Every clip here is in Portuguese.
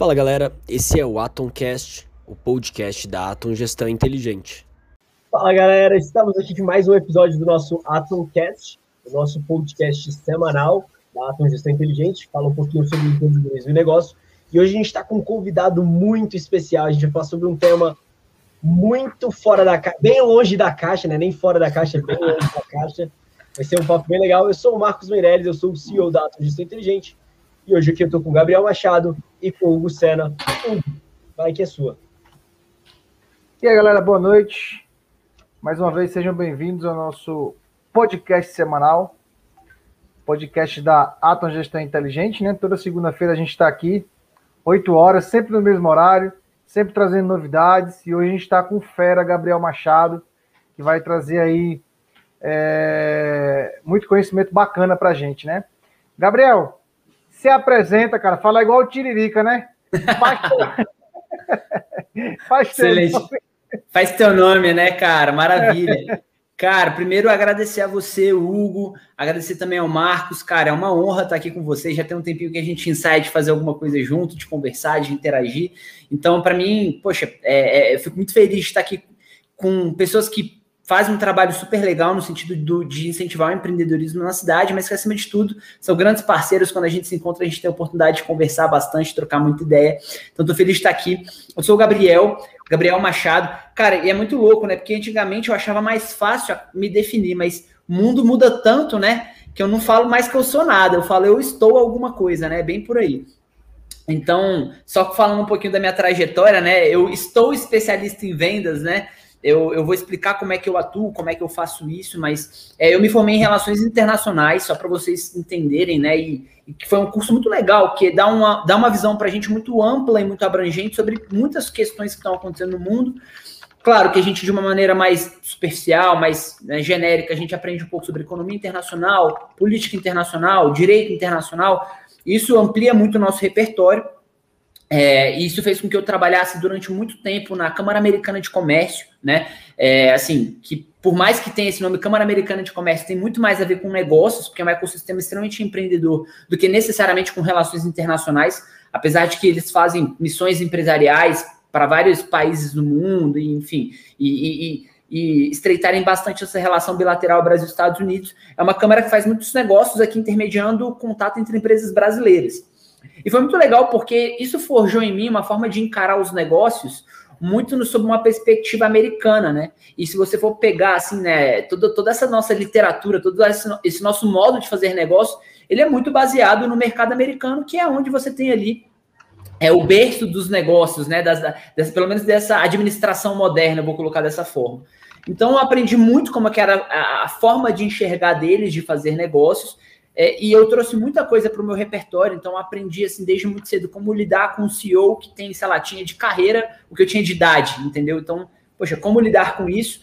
Fala galera, esse é o Atomcast, o podcast da Atom Gestão Inteligente. Fala galera, estamos aqui de mais um episódio do nosso Atomcast, o nosso podcast semanal da Atom Gestão Inteligente, fala um pouquinho sobre o empreendedorismo e negócio. E hoje a gente está com um convidado muito especial, a gente vai falar sobre um tema muito fora da caixa, bem longe da caixa, né? Nem fora da caixa, bem longe da caixa. Vai ser um papo bem legal. Eu sou o Marcos Meirelles, eu sou o CEO da Atom Gestão Inteligente. E hoje aqui eu estou com o Gabriel Machado e com o Hugo Sena. Vai que é sua. E aí, galera, boa noite. Mais uma vez, sejam bem-vindos ao nosso podcast semanal, podcast da Atom Gestão Inteligente, né? Toda segunda-feira a gente está aqui, 8 horas, sempre no mesmo horário, sempre trazendo novidades. E hoje a gente está com o Fera Gabriel Machado, que vai trazer aí é, muito conhecimento bacana para a gente, né? Gabriel, se apresenta, cara. Fala igual o Tiririca, né? Faz teu, Faz teu nome. Faz teu nome, né, cara? Maravilha. Cara, primeiro agradecer a você, Hugo, agradecer também ao Marcos, cara, é uma honra estar aqui com vocês. Já tem um tempinho que a gente ensaia de fazer alguma coisa junto, de conversar, de interagir. Então, para mim, poxa, é, é, eu fico muito feliz de estar aqui com pessoas que faz um trabalho super legal no sentido do, de incentivar o empreendedorismo na cidade, mas que, acima de tudo, são grandes parceiros. Quando a gente se encontra, a gente tem a oportunidade de conversar bastante, trocar muita ideia. Então, estou feliz de estar aqui. Eu sou o Gabriel, Gabriel Machado. Cara, e é muito louco, né? Porque antigamente eu achava mais fácil me definir, mas o mundo muda tanto, né? Que eu não falo mais que eu sou nada, eu falo eu estou alguma coisa, né? Bem por aí. Então, só falando um pouquinho da minha trajetória, né? Eu estou especialista em vendas, né? Eu, eu vou explicar como é que eu atuo, como é que eu faço isso, mas é, eu me formei em relações internacionais, só para vocês entenderem, né? E, e, foi um curso muito legal, que dá uma, dá uma visão para a gente muito ampla e muito abrangente sobre muitas questões que estão acontecendo no mundo. Claro que a gente, de uma maneira mais superficial, mais né, genérica, a gente aprende um pouco sobre economia internacional, política internacional, direito internacional. Isso amplia muito o nosso repertório. É, isso fez com que eu trabalhasse durante muito tempo na Câmara Americana de Comércio, né? É, assim, que por mais que tenha esse nome Câmara Americana de Comércio, tem muito mais a ver com negócios, porque é um ecossistema extremamente empreendedor do que necessariamente com relações internacionais, apesar de que eles fazem missões empresariais para vários países do mundo, enfim, e, e, e estreitarem bastante essa relação bilateral Brasil-Estados Unidos. É uma Câmara que faz muitos negócios aqui, intermediando o contato entre empresas brasileiras. E foi muito legal porque isso forjou em mim uma forma de encarar os negócios muito no, sob uma perspectiva americana, né? E se você for pegar, assim, né, toda, toda essa nossa literatura, todo esse, esse nosso modo de fazer negócio, ele é muito baseado no mercado americano, que é onde você tem ali é o berço dos negócios, né? Das, das, pelo menos dessa administração moderna, vou colocar dessa forma. Então eu aprendi muito como é que era a, a forma de enxergar deles, de fazer negócios, é, e eu trouxe muita coisa para o meu repertório, então aprendi assim desde muito cedo como lidar com um CEO que tem, sei lá, tinha de carreira o que eu tinha de idade, entendeu? Então, poxa, como lidar com isso?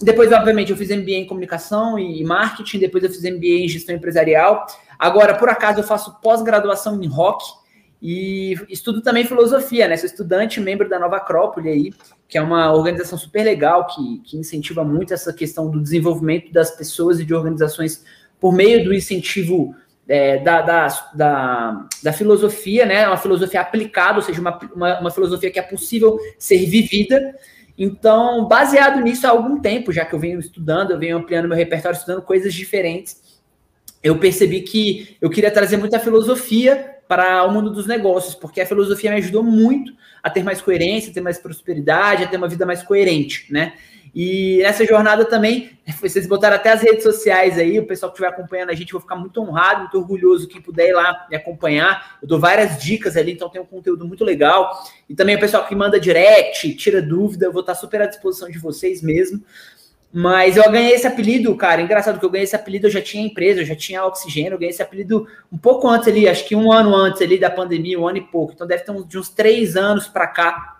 Depois, obviamente, eu fiz MBA em comunicação e marketing, depois eu fiz MBA em gestão empresarial. Agora, por acaso, eu faço pós-graduação em rock e estudo também filosofia, né? Sou estudante, membro da Nova Acrópole aí, que é uma organização super legal que, que incentiva muito essa questão do desenvolvimento das pessoas e de organizações por meio do incentivo é, da, da, da, da, filosofia, né? Uma filosofia aplicada, ou seja, uma, uma, uma, filosofia que é possível ser vivida. Então, baseado nisso há algum tempo, já que eu venho estudando, eu venho ampliando meu repertório, estudando coisas diferentes, eu percebi que eu queria trazer muita filosofia para o mundo dos negócios, porque a filosofia me ajudou muito a ter mais coerência, a ter mais prosperidade, a ter uma vida mais coerente, né? E nessa jornada também, vocês botaram até as redes sociais aí, o pessoal que estiver acompanhando a gente, vou ficar muito honrado, muito orgulhoso quem puder ir lá me acompanhar. Eu dou várias dicas ali, então tem um conteúdo muito legal. E também o pessoal que manda direct, tira dúvida, eu vou estar super à disposição de vocês mesmo. Mas eu ganhei esse apelido, cara. Engraçado que eu ganhei esse apelido, eu já tinha empresa, eu já tinha oxigênio, eu ganhei esse apelido um pouco antes ali, acho que um ano antes ali da pandemia, um ano e pouco. Então deve ter de uns três anos para cá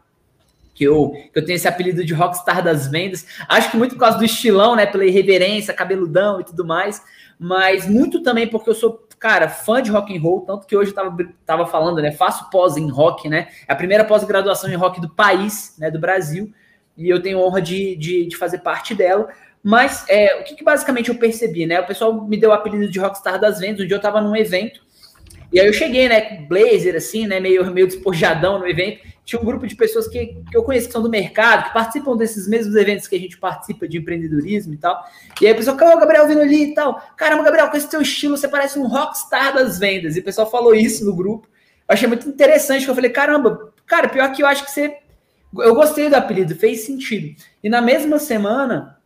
que eu, que eu tenho esse apelido de rockstar das vendas. Acho que muito por causa do estilão, né? Pela irreverência, cabeludão e tudo mais, mas muito também porque eu sou, cara, fã de rock and roll, tanto que hoje eu tava, tava falando, né? Faço pós em rock, né? É a primeira pós-graduação em rock do país, né? Do Brasil, e eu tenho honra de, de, de fazer parte dela. Mas é, o que, que basicamente eu percebi, né? O pessoal me deu o apelido de rockstar das vendas. Um dia eu tava num evento E aí eu cheguei, né, blazer, assim, né, meio, meio despojadão no evento. Tinha um grupo de pessoas que, que eu conheço que são do mercado, que participam desses mesmos eventos que a gente participa de empreendedorismo e tal. E aí a pessoa, calma, Gabriel vindo ali e tal. Caramba, Gabriel, com esse teu estilo, você parece um rockstar das vendas. E o pessoal falou isso no grupo. Eu achei muito interessante, que eu falei, caramba, cara, pior que eu acho que você. Eu gostei do apelido, fez sentido. E na mesma semana,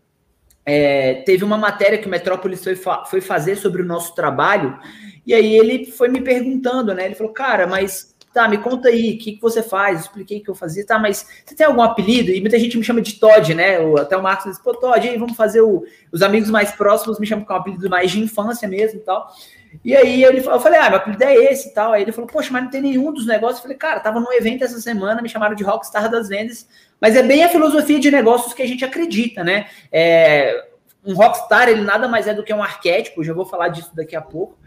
é, teve uma matéria que o Metrópolis foi, fa foi fazer sobre o nosso trabalho, e aí ele foi me perguntando, né? Ele falou, cara, mas tá, me conta aí, o que, que você faz? Eu expliquei o que eu fazia, tá, mas você tem algum apelido? E muita gente me chama de Todd, né? Até o Marcos disse, pô, Todd, aí vamos fazer o... Os amigos mais próximos me chamam com um apelido mais de infância mesmo e tal. E aí ele, eu falei, ah, meu apelido é esse e tal. Aí ele falou, poxa, mas não tem nenhum dos negócios. Eu falei, cara, tava num evento essa semana, me chamaram de Rockstar das vendas, mas é bem a filosofia de negócios que a gente acredita, né? É, um rockstar, ele nada mais é do que um arquétipo, já vou falar disso daqui a pouco.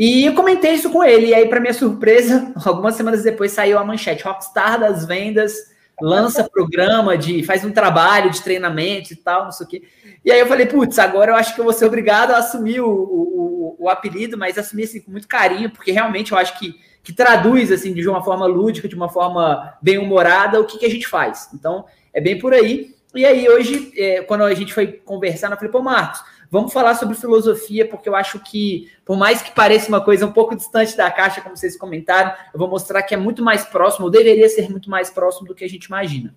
E eu comentei isso com ele, e aí, para minha surpresa, algumas semanas depois saiu a manchete: Rockstar das vendas lança programa de. faz um trabalho de treinamento e tal, não sei o quê. E aí eu falei, putz, agora eu acho que eu vou ser obrigado a assumir o, o, o apelido, mas assumir assim, com muito carinho, porque realmente eu acho que, que traduz assim, de uma forma lúdica, de uma forma bem humorada, o que, que a gente faz. Então, é bem por aí. E aí, hoje, é, quando a gente foi conversar, eu falei, pô, Marcos, vamos falar sobre filosofia, porque eu acho que, por mais que pareça uma coisa um pouco distante da caixa, como vocês comentaram, eu vou mostrar que é muito mais próximo, ou deveria ser muito mais próximo do que a gente imagina.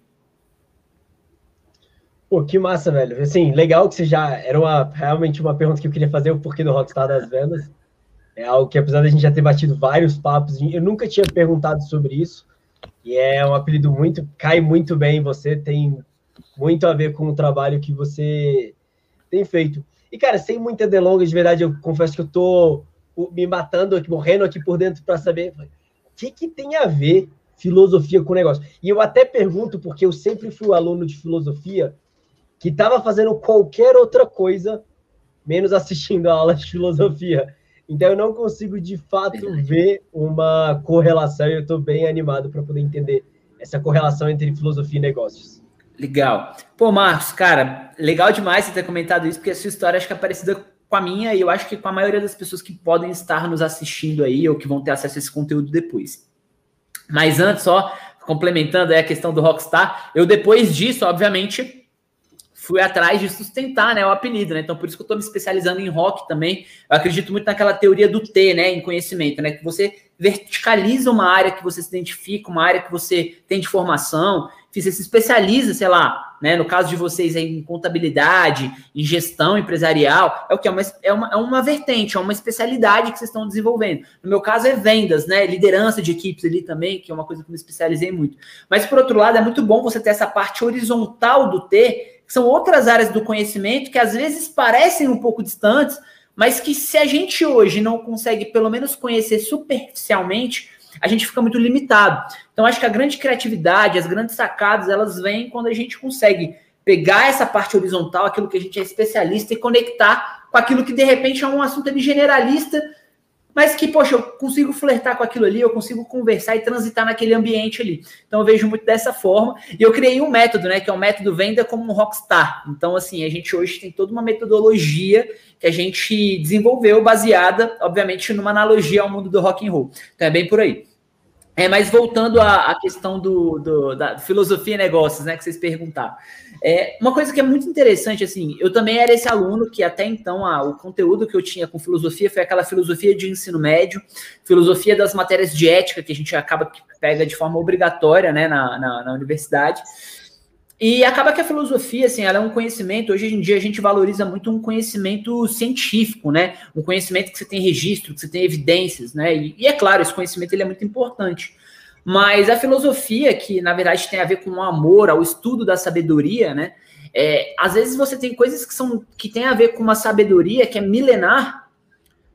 Pô, que massa, velho. Assim, legal que você já. Era uma, realmente uma pergunta que eu queria fazer, o porquê do Rockstar das Vendas. É algo que, apesar da gente já ter batido vários papos, eu nunca tinha perguntado sobre isso. E é um apelido muito. cai muito bem em você, tem muito a ver com o trabalho que você tem feito. E, cara, sem muita delonga, de verdade, eu confesso que eu tô me matando aqui, morrendo aqui por dentro para saber o que, que tem a ver filosofia com o negócio. E eu até pergunto, porque eu sempre fui um aluno de filosofia que estava fazendo qualquer outra coisa menos assistindo a aula de filosofia. Então eu não consigo de fato ver uma correlação e eu estou bem animado para poder entender essa correlação entre filosofia e negócios. Legal. Pô, Marcos, cara, legal demais você ter comentado isso, porque a sua história acho que é parecida com a minha e eu acho que com a maioria das pessoas que podem estar nos assistindo aí ou que vão ter acesso a esse conteúdo depois. Mas antes, só complementando aí a questão do Rockstar, eu depois disso, obviamente, fui atrás de sustentar né, o apelido, né? Então, por isso que eu estou me especializando em rock também. Eu acredito muito naquela teoria do T, né? Em conhecimento, né? Que você verticaliza uma área que você se identifica, uma área que você tem de formação, você se especializa, sei lá, né? No caso de vocês em contabilidade, em gestão empresarial, é o que? É uma, é uma, é uma vertente, é uma especialidade que vocês estão desenvolvendo. No meu caso é vendas, né? Liderança de equipes ali também, que é uma coisa que eu me especializei muito. Mas, por outro lado, é muito bom você ter essa parte horizontal do T são outras áreas do conhecimento que às vezes parecem um pouco distantes, mas que se a gente hoje não consegue pelo menos conhecer superficialmente, a gente fica muito limitado. Então acho que a grande criatividade, as grandes sacadas, elas vêm quando a gente consegue pegar essa parte horizontal, aquilo que a gente é especialista e conectar com aquilo que de repente é um assunto generalista, mas que, poxa, eu consigo flertar com aquilo ali, eu consigo conversar e transitar naquele ambiente ali. Então eu vejo muito dessa forma. E eu criei um método, né, que é o método venda como um rockstar. Então, assim, a gente hoje tem toda uma metodologia que a gente desenvolveu baseada, obviamente, numa analogia ao mundo do rock and roll. Então é bem por aí. É, mas voltando à, à questão do, do, da filosofia e negócios, né, que vocês perguntaram. É, uma coisa que é muito interessante, assim, eu também era esse aluno que até então a, o conteúdo que eu tinha com filosofia foi aquela filosofia de ensino médio, filosofia das matérias de ética que a gente acaba que pega de forma obrigatória, né, na, na, na universidade. E acaba que a filosofia, assim, ela é um conhecimento, hoje em dia a gente valoriza muito um conhecimento científico, né? Um conhecimento que você tem registro, que você tem evidências, né? E, e é claro, esse conhecimento ele é muito importante. Mas a filosofia, que na verdade tem a ver com o amor ao estudo da sabedoria, né? É, às vezes você tem coisas que são que tem a ver com uma sabedoria que é milenar,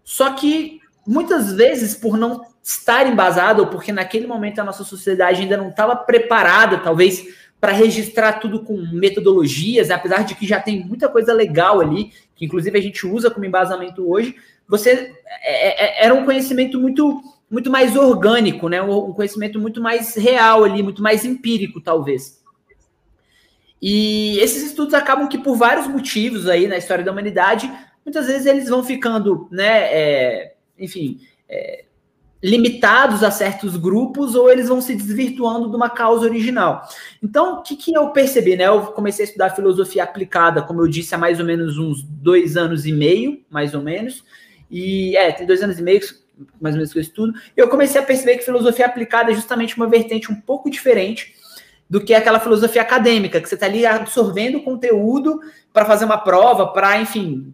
só que muitas vezes por não estar embasado ou porque naquele momento a nossa sociedade ainda não estava preparada, talvez para registrar tudo com metodologias, apesar de que já tem muita coisa legal ali, que inclusive a gente usa como embasamento hoje, você é, é, era um conhecimento muito muito mais orgânico, né? Um conhecimento muito mais real ali, muito mais empírico, talvez. E esses estudos acabam que, por vários motivos aí na história da humanidade, muitas vezes eles vão ficando, né? É, enfim, é, limitados a certos grupos ou eles vão se desvirtuando de uma causa original. Então, o que, que eu percebi, né? Eu comecei a estudar filosofia aplicada, como eu disse, há mais ou menos uns dois anos e meio, mais ou menos. E é, tem dois anos e meio, mais ou menos que eu estudo. Eu comecei a perceber que filosofia aplicada é justamente uma vertente um pouco diferente do que aquela filosofia acadêmica, que você está ali absorvendo conteúdo para fazer uma prova, para, enfim,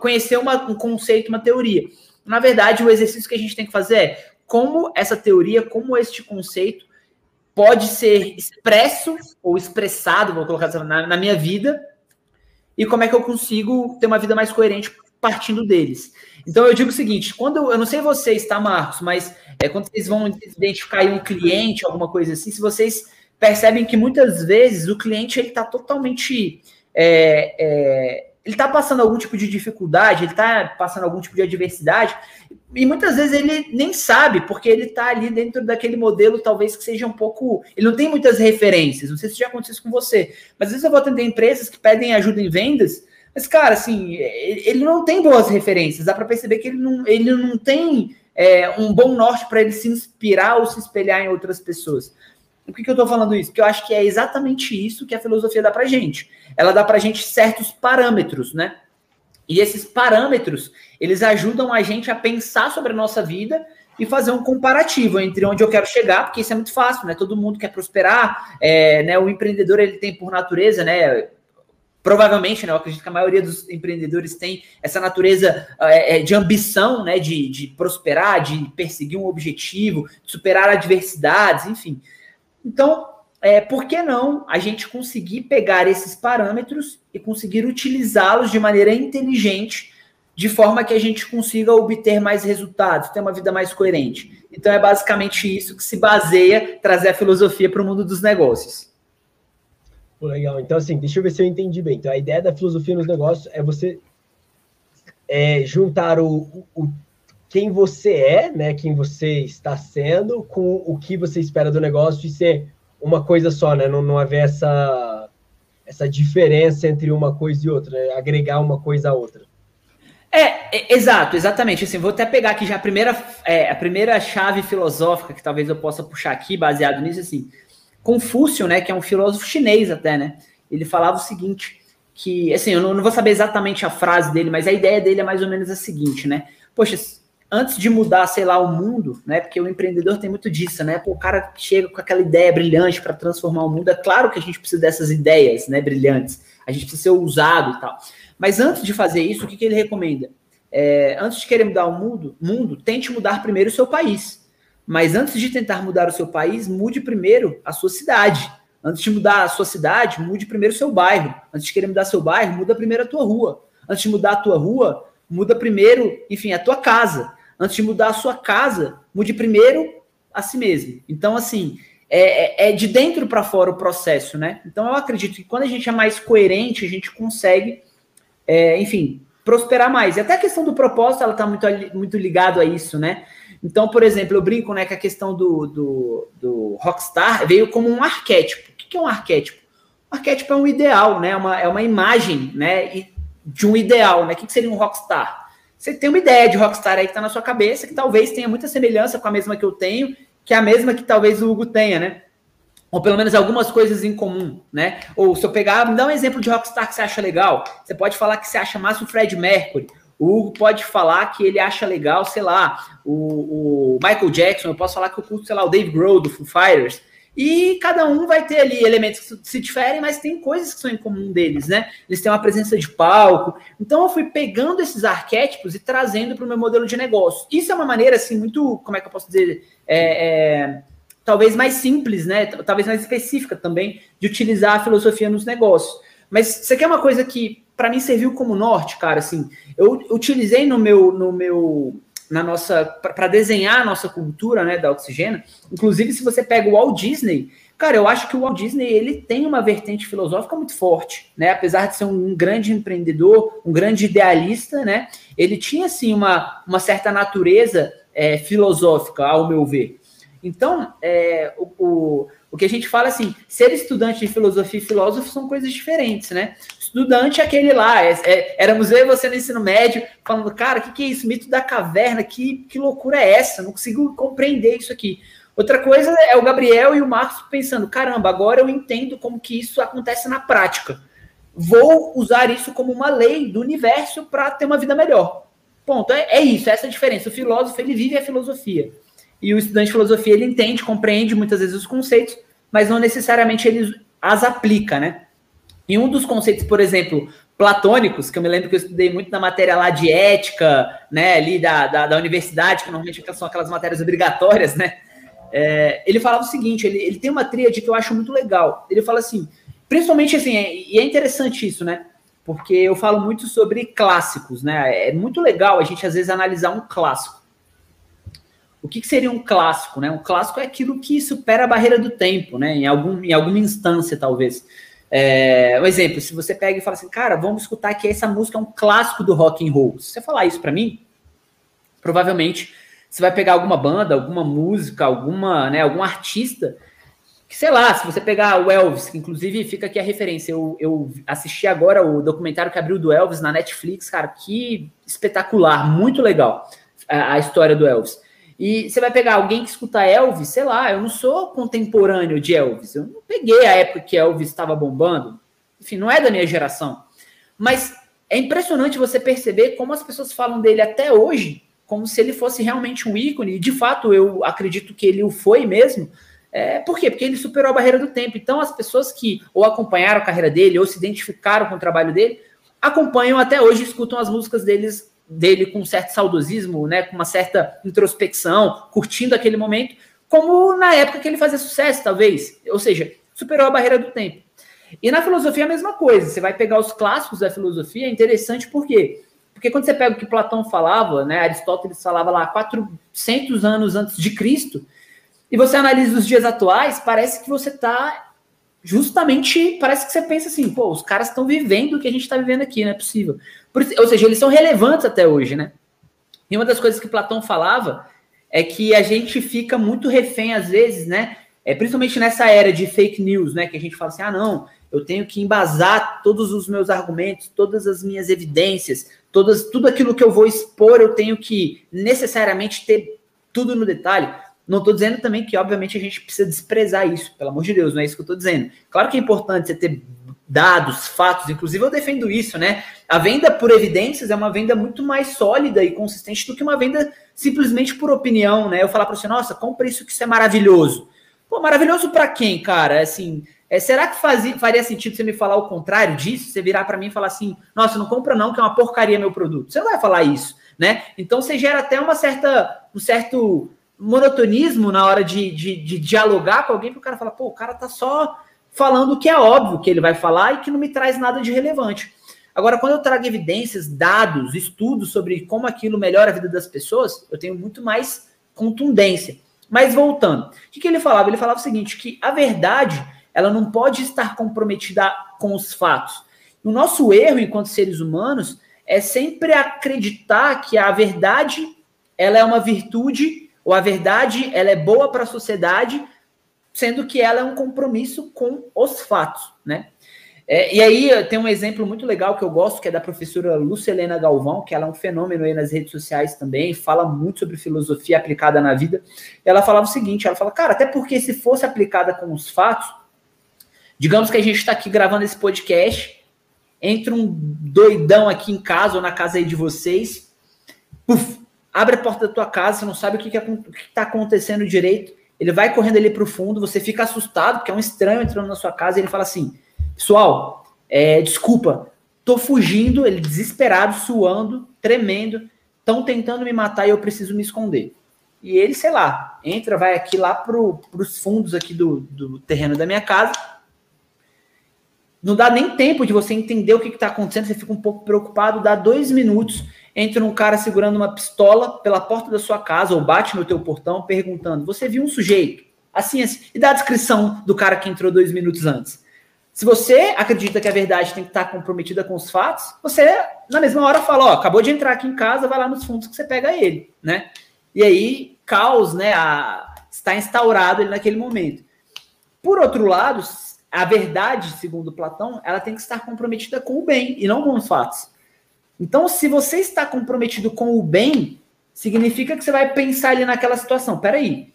conhecer uma, um conceito, uma teoria. Na verdade, o exercício que a gente tem que fazer é como essa teoria, como este conceito pode ser expresso ou expressado, vou colocar na, na minha vida, e como é que eu consigo ter uma vida mais coerente partindo deles. Então eu digo o seguinte: quando eu, não sei vocês, tá, Marcos, mas é quando vocês vão identificar um cliente, alguma coisa assim, se vocês percebem que muitas vezes o cliente ele está totalmente é, é, ele está passando algum tipo de dificuldade, ele está passando algum tipo de adversidade, e muitas vezes ele nem sabe, porque ele está ali dentro daquele modelo, talvez que seja um pouco. Ele não tem muitas referências, não sei se já aconteceu isso com você, mas às vezes eu vou atender empresas que pedem ajuda em vendas, mas, cara, assim, ele não tem boas referências, dá para perceber que ele não, ele não tem é, um bom norte para ele se inspirar ou se espelhar em outras pessoas. Por que, que eu estou falando isso? Porque eu acho que é exatamente isso que a filosofia dá para gente. Ela dá para gente certos parâmetros, né? E esses parâmetros, eles ajudam a gente a pensar sobre a nossa vida e fazer um comparativo entre onde eu quero chegar, porque isso é muito fácil, né? Todo mundo quer prosperar, é, né? O empreendedor ele tem por natureza, né? Provavelmente, né? Eu acredito que a maioria dos empreendedores tem essa natureza é, é de ambição, né? De, de prosperar, de perseguir um objetivo, de superar adversidades, enfim. Então, é, por que não a gente conseguir pegar esses parâmetros e conseguir utilizá-los de maneira inteligente, de forma que a gente consiga obter mais resultados, ter uma vida mais coerente? Então, é basicamente isso que se baseia trazer a filosofia para o mundo dos negócios. Legal. Então, assim, deixa eu ver se eu entendi bem. Então, a ideia da filosofia nos negócios é você é, juntar o, o, quem você é, né, quem você está sendo, com o que você espera do negócio e ser uma coisa só, né? Não, não haver essa, essa diferença entre uma coisa e outra, né? agregar uma coisa a outra. É, é, exato, exatamente. Assim, vou até pegar aqui já a primeira, é, a primeira chave filosófica que talvez eu possa puxar aqui, baseado nisso, assim. Confúcio, né, que é um filósofo chinês até, né? Ele falava o seguinte, que, assim, eu não, não vou saber exatamente a frase dele, mas a ideia dele é mais ou menos a seguinte, né? Poxa, antes de mudar, sei lá, o mundo, né? Porque o empreendedor tem muito disso, né? Pô, o cara chega com aquela ideia brilhante para transformar o mundo. É claro que a gente precisa dessas ideias, né, brilhantes. A gente precisa ser ousado e tal. Mas antes de fazer isso, o que, que ele recomenda? É, antes de querer mudar o mundo, mundo, tente mudar primeiro o seu país. Mas antes de tentar mudar o seu país, mude primeiro a sua cidade. Antes de mudar a sua cidade, mude primeiro o seu bairro. Antes de querer mudar seu bairro, muda primeiro a tua rua. Antes de mudar a tua rua, muda primeiro, enfim, a tua casa antes de mudar a sua casa, mude primeiro a si mesmo. Então, assim, é, é, é de dentro para fora o processo, né? Então, eu acredito que quando a gente é mais coerente, a gente consegue, é, enfim, prosperar mais. E até a questão do propósito, ela está muito, muito ligado a isso, né? Então, por exemplo, eu brinco né, que a questão do, do, do rockstar veio como um arquétipo. O que é um arquétipo? Um arquétipo é um ideal, né? Uma, é uma imagem né, de um ideal. Né? O que seria um rockstar? Você tem uma ideia de rockstar aí que tá na sua cabeça, que talvez tenha muita semelhança com a mesma que eu tenho, que é a mesma que talvez o Hugo tenha, né? Ou pelo menos algumas coisas em comum, né? Ou se eu pegar, me dá um exemplo de rockstar que você acha legal. Você pode falar que você acha massa o Fred Mercury. O Hugo pode falar que ele acha legal, sei lá, o, o Michael Jackson. Eu posso falar que eu curto, sei lá, o Dave Grohl do Foo Fighters. E cada um vai ter ali elementos que se diferem, mas tem coisas que são em comum deles, né? Eles têm uma presença de palco. Então eu fui pegando esses arquétipos e trazendo para o meu modelo de negócio. Isso é uma maneira, assim, muito, como é que eu posso dizer? É, é, talvez mais simples, né? Talvez mais específica também, de utilizar a filosofia nos negócios. Mas aqui é uma coisa que, para mim, serviu como norte, cara. Assim, eu utilizei no meu, no meu na nossa para desenhar a nossa cultura, né, da oxigênio. Inclusive, se você pega o Walt Disney, cara, eu acho que o Walt Disney ele tem uma vertente filosófica muito forte, né? Apesar de ser um grande empreendedor, um grande idealista, né? Ele tinha assim uma, uma certa natureza é, filosófica, ao meu ver. Então, é, o, o, O que a gente fala assim, ser estudante de filosofia e filósofo são coisas diferentes, né? Estudante é aquele lá, é, é, éramos eu e você no ensino médio, falando, cara, o que, que é isso? Mito da caverna, que, que loucura é essa? Não consigo compreender isso aqui. Outra coisa é o Gabriel e o Marcos pensando, caramba, agora eu entendo como que isso acontece na prática. Vou usar isso como uma lei do universo para ter uma vida melhor. Ponto. É, é isso, essa é a diferença. O filósofo, ele vive a filosofia. E o estudante de filosofia, ele entende, compreende muitas vezes os conceitos, mas não necessariamente ele as aplica, né? E um dos conceitos, por exemplo, platônicos, que eu me lembro que eu estudei muito na matéria lá de ética, né, ali da, da, da universidade, que normalmente são aquelas matérias obrigatórias, né? É, ele falava o seguinte: ele, ele tem uma tríade que eu acho muito legal. Ele fala assim, principalmente assim, é, e é interessante isso, né? Porque eu falo muito sobre clássicos, né? É muito legal a gente às vezes analisar um clássico. O que, que seria um clássico, né? Um clássico é aquilo que supera a barreira do tempo, né? Em, algum, em alguma instância, talvez. É, um exemplo, se você pega e fala assim, cara, vamos escutar que essa música é um clássico do rock and roll. Se você falar isso para mim, provavelmente você vai pegar alguma banda, alguma música, alguma, né, algum artista, que sei lá, se você pegar o Elvis, que inclusive fica aqui a referência, eu, eu assisti agora o documentário que abriu do Elvis na Netflix, cara, que espetacular, muito legal a, a história do Elvis. E você vai pegar alguém que escuta Elvis, sei lá, eu não sou contemporâneo de Elvis, eu não peguei a época que Elvis estava bombando, enfim, não é da minha geração. Mas é impressionante você perceber como as pessoas falam dele até hoje como se ele fosse realmente um ícone, e de fato eu acredito que ele o foi mesmo. É, por quê? Porque ele superou a barreira do tempo. Então, as pessoas que ou acompanharam a carreira dele, ou se identificaram com o trabalho dele, acompanham até hoje, escutam as músicas deles, dele com um certo saudosismo, né, com uma certa introspecção, curtindo aquele momento, como na época que ele fazia sucesso, talvez. Ou seja, superou a barreira do tempo. E na filosofia é a mesma coisa. Você vai pegar os clássicos da filosofia, é interessante porque porque quando você pega o que Platão falava, né, Aristóteles falava lá 400 anos antes de Cristo, e você analisa os dias atuais, parece que você está justamente, parece que você pensa assim, pô, os caras estão vivendo o que a gente está vivendo aqui, não é possível. Ou seja, eles são relevantes até hoje, né? E uma das coisas que Platão falava é que a gente fica muito refém, às vezes, né? É, principalmente nessa era de fake news, né? Que a gente fala assim, ah, não, eu tenho que embasar todos os meus argumentos, todas as minhas evidências, todas, tudo aquilo que eu vou expor, eu tenho que necessariamente ter tudo no detalhe. Não estou dizendo também que, obviamente, a gente precisa desprezar isso, pelo amor de Deus, não é isso que eu estou dizendo. Claro que é importante você ter dados, fatos, inclusive eu defendo isso, né? A venda por evidências é uma venda muito mais sólida e consistente do que uma venda simplesmente por opinião, né? Eu falar para você, nossa, compra isso que isso é maravilhoso. Pô, maravilhoso para quem, cara? Assim, é, será que fazia, faria sentido você me falar o contrário disso? Você virar para mim e falar assim, nossa, não compra não, que é uma porcaria meu produto. Você não vai falar isso, né? Então você gera até uma certa, um certo monotonismo na hora de, de, de dialogar com alguém, para o cara falar, pô, o cara tá só falando que é óbvio que ele vai falar e que não me traz nada de relevante. Agora, quando eu trago evidências, dados, estudos sobre como aquilo melhora a vida das pessoas, eu tenho muito mais contundência. Mas voltando, o que, que ele falava? Ele falava o seguinte: que a verdade ela não pode estar comprometida com os fatos. O nosso erro enquanto seres humanos é sempre acreditar que a verdade ela é uma virtude ou a verdade ela é boa para a sociedade, sendo que ela é um compromisso com os fatos, né? É, e aí tem um exemplo muito legal que eu gosto, que é da professora Lucelena Galvão, que ela é um fenômeno aí nas redes sociais também, fala muito sobre filosofia aplicada na vida. Ela falava o seguinte, ela fala, cara, até porque se fosse aplicada com os fatos, Digamos que a gente está aqui gravando esse podcast, entra um doidão aqui em casa ou na casa aí de vocês, puf, abre a porta da tua casa, você não sabe o que está acontecendo direito, ele vai correndo ali para o fundo, você fica assustado, porque é um estranho entrando na sua casa, e ele fala assim, pessoal, é, desculpa, tô fugindo, ele desesperado, suando, tremendo, estão tentando me matar e eu preciso me esconder. E ele, sei lá, entra, vai aqui lá para os fundos aqui do, do terreno da minha casa, não dá nem tempo de você entender o que está acontecendo, você fica um pouco preocupado, dá dois minutos, entra um cara segurando uma pistola pela porta da sua casa ou bate no teu portão perguntando: Você viu um sujeito? Assim, assim, e dá a descrição do cara que entrou dois minutos antes. Se você acredita que a verdade tem que estar comprometida com os fatos, você, na mesma hora, fala: Ó, acabou de entrar aqui em casa, vai lá nos fundos que você pega ele, né? E aí, caos, né? A, está instaurado ele naquele momento. Por outro lado, a verdade, segundo Platão, ela tem que estar comprometida com o bem e não com os fatos. Então, se você está comprometido com o bem, significa que você vai pensar ali naquela situação. Peraí,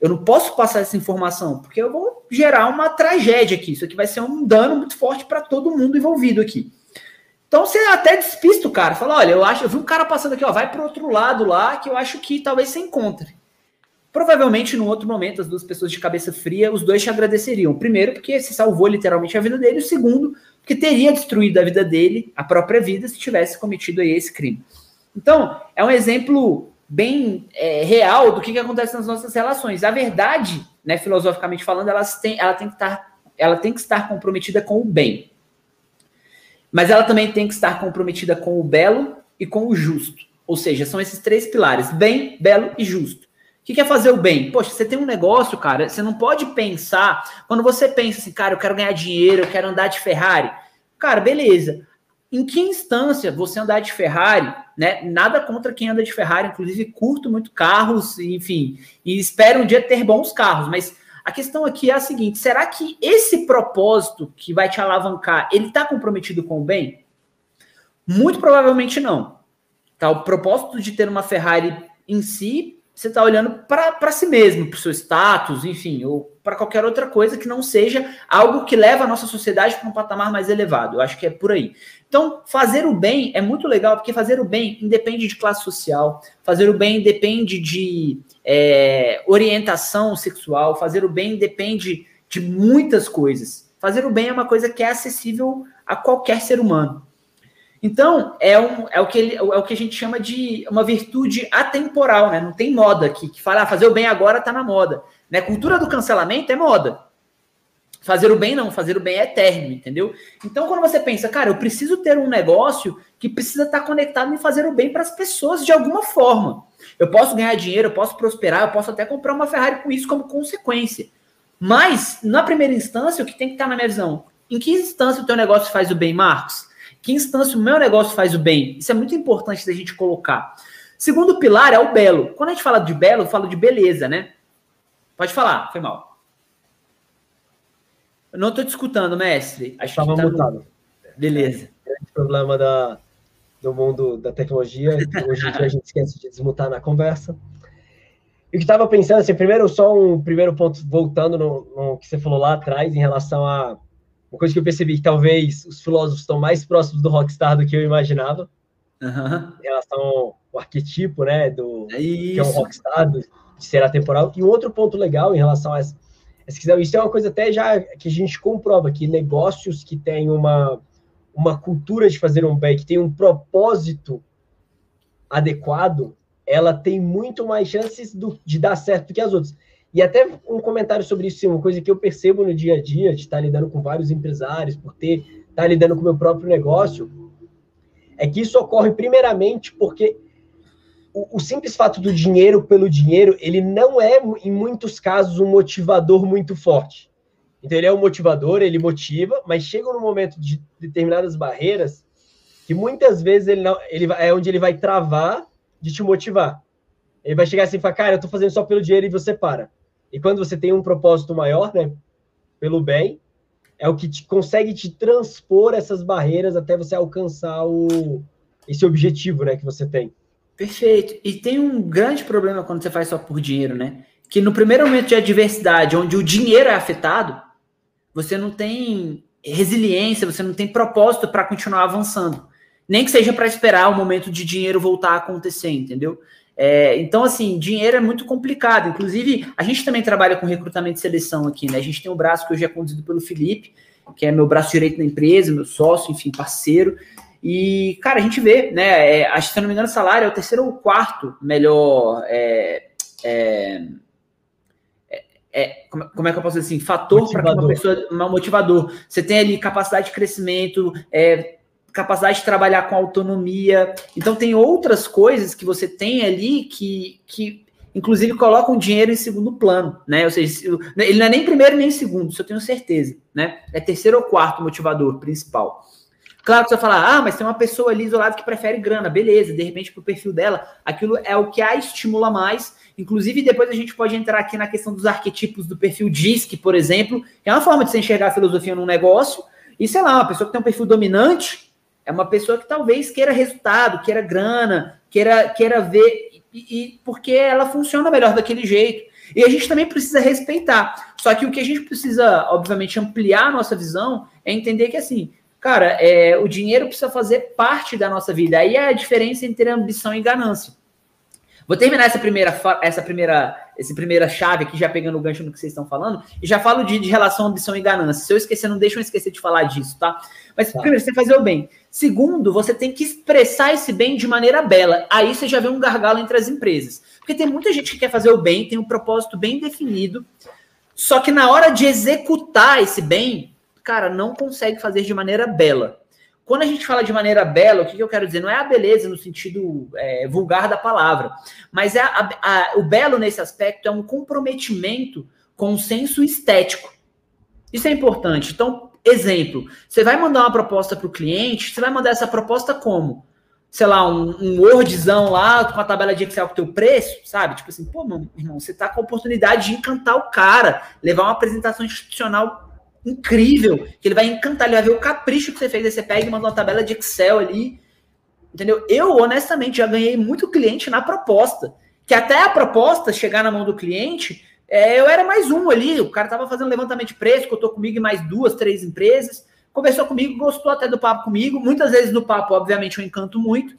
eu não posso passar essa informação, porque eu vou gerar uma tragédia aqui. Isso aqui vai ser um dano muito forte para todo mundo envolvido aqui. Então você até despista o cara, fala: olha, eu acho, eu vi um cara passando aqui, ó, vai para outro lado lá, que eu acho que talvez você encontre. Provavelmente, num outro momento, as duas pessoas de cabeça fria, os dois te agradeceriam. Primeiro, porque se salvou literalmente a vida dele. O segundo, porque teria destruído a vida dele, a própria vida, se tivesse cometido aí esse crime. Então, é um exemplo bem é, real do que, que acontece nas nossas relações. A verdade, né, filosoficamente falando, elas têm, ela, tem que estar, ela tem que estar comprometida com o bem. Mas ela também tem que estar comprometida com o belo e com o justo. Ou seja, são esses três pilares: bem, belo e justo. Que é fazer o bem? Poxa, você tem um negócio, cara, você não pode pensar. Quando você pensa assim, cara, eu quero ganhar dinheiro, eu quero andar de Ferrari. Cara, beleza. Em que instância você andar de Ferrari, né? Nada contra quem anda de Ferrari, inclusive curto muito carros, enfim, e espero um dia ter bons carros, mas a questão aqui é a seguinte: será que esse propósito que vai te alavancar, ele está comprometido com o bem? Muito provavelmente não. Tá? O propósito de ter uma Ferrari em si você está olhando para si mesmo, para o seu status, enfim, ou para qualquer outra coisa que não seja algo que leva a nossa sociedade para um patamar mais elevado. Eu acho que é por aí. Então, fazer o bem é muito legal, porque fazer o bem independe de classe social, fazer o bem depende de é, orientação sexual, fazer o bem depende de muitas coisas. Fazer o bem é uma coisa que é acessível a qualquer ser humano. Então, é, um, é, o que ele, é o que a gente chama de uma virtude atemporal, né? Não tem moda aqui, que fala, ah, fazer o bem agora está na moda. Né? Cultura do cancelamento é moda. Fazer o bem não, fazer o bem é eterno, entendeu? Então, quando você pensa, cara, eu preciso ter um negócio que precisa estar conectado em fazer o bem para as pessoas de alguma forma. Eu posso ganhar dinheiro, eu posso prosperar, eu posso até comprar uma Ferrari com isso como consequência. Mas, na primeira instância, o que tem que estar na minha visão? Em que instância o teu negócio faz o bem, Marcos? Que instância o meu negócio faz o bem? Isso é muito importante da gente colocar. Segundo pilar é o belo. Quando a gente fala de belo, eu falo de beleza, né? Pode falar, foi mal. Eu não estou te escutando, mestre. Acho Estava tá mutado. Beleza. É, problema da, do mundo da tecnologia. Hoje em dia a gente esquece de desmutar na conversa. E o que estava pensando, assim, primeiro, só um primeiro ponto, voltando no, no que você falou lá atrás, em relação a uma coisa que eu percebi que talvez os filósofos estão mais próximos do rockstar do que eu imaginava. Uhum. Em relação ao arquetipo, né, do é que é um rockstar, do, de ser atemporal. E um outro ponto legal em relação a essa, isso é uma coisa até já que a gente comprova que negócios que têm uma uma cultura de fazer um bem, que tem um propósito adequado, ela tem muito mais chances do, de dar certo do que as outras. E até um comentário sobre isso, uma coisa que eu percebo no dia a dia, de estar lidando com vários empresários, por ter estar lidando com o meu próprio negócio, é que isso ocorre primeiramente porque o, o, simples fato do dinheiro pelo dinheiro, ele não é, em muitos casos, um motivador muito forte. Então, ele é um motivador, ele motiva, mas chega no momento de determinadas barreiras que muitas vezes ele, não, ele é onde ele vai travar de te motivar. Ele vai chegar assim e falar, cara, eu tô fazendo só pelo dinheiro e você para. E quando você tem um propósito maior, né, pelo bem, é o que te, consegue te transpor essas barreiras até você alcançar o, esse objetivo, né, que você tem. Perfeito. E tem um grande problema quando você faz só por dinheiro, né? Que no primeiro momento de adversidade, onde o dinheiro é afetado, você não tem resiliência, você não tem propósito para continuar avançando. Nem que seja para esperar o momento de dinheiro voltar a acontecer, entendeu? É, então, assim, dinheiro é muito complicado. Inclusive, a gente também trabalha com recrutamento e seleção aqui, né? A gente tem um braço que hoje é conduzido pelo Felipe, que é meu braço direito na empresa, meu sócio, enfim, parceiro. E, cara, a gente vê, né? É, se eu não me engano, o salário é o terceiro ou quarto melhor. É, é, é, é como, como, é que eu posso dizer assim? Fator para uma pessoa, um motivador. Você tem ali capacidade de crescimento, é, capacidade de trabalhar com autonomia. Então tem outras coisas que você tem ali que, que inclusive colocam dinheiro em segundo plano, né? Ou seja, ele não é nem primeiro nem segundo, isso eu tenho certeza, né? É terceiro ou quarto motivador principal. Claro que você vai falar, ah, mas tem uma pessoa ali isolada que prefere grana, beleza, de repente pro perfil dela, aquilo é o que a estimula mais. Inclusive, depois a gente pode entrar aqui na questão dos arquetipos do perfil DISC, por exemplo, que é uma forma de você enxergar a filosofia num negócio. E sei lá, uma pessoa que tem um perfil dominante é uma pessoa que talvez queira resultado, queira grana, queira, queira ver, e, e porque ela funciona melhor daquele jeito. E a gente também precisa respeitar. Só que o que a gente precisa, obviamente, ampliar a nossa visão é entender que, assim, cara, é, o dinheiro precisa fazer parte da nossa vida. Aí é a diferença entre ambição e ganância. Vou terminar essa primeira, essa primeira, essa primeira chave aqui, já pegando o gancho no que vocês estão falando, e já falo de, de relação ambição e ganância. Se eu esquecer, não deixam esquecer de falar disso, tá? Mas tá. primeiro, você tem que fazer o bem. Segundo, você tem que expressar esse bem de maneira bela. Aí você já vê um gargalo entre as empresas. Porque tem muita gente que quer fazer o bem, tem um propósito bem definido, só que na hora de executar esse bem, cara, não consegue fazer de maneira bela. Quando a gente fala de maneira bela, o que, que eu quero dizer? Não é a beleza no sentido é, vulgar da palavra, mas é a, a, o belo nesse aspecto é um comprometimento com o senso estético. Isso é importante. Então, exemplo, você vai mandar uma proposta para o cliente, você vai mandar essa proposta como? sei lá, um, um Wordzão lá com a tabela de Excel com o teu preço, sabe? Tipo assim, pô, meu irmão, você tá com a oportunidade de encantar o cara, levar uma apresentação institucional incrível, que ele vai encantar, ele vai ver o capricho que você fez, aí você pega e manda uma tabela de Excel ali, entendeu? Eu, honestamente, já ganhei muito cliente na proposta, que até a proposta chegar na mão do cliente, é, eu era mais um ali, o cara tava fazendo levantamento de preço, tô comigo e mais duas, três empresas, conversou comigo, gostou até do papo comigo. Muitas vezes no papo, obviamente, eu encanto muito.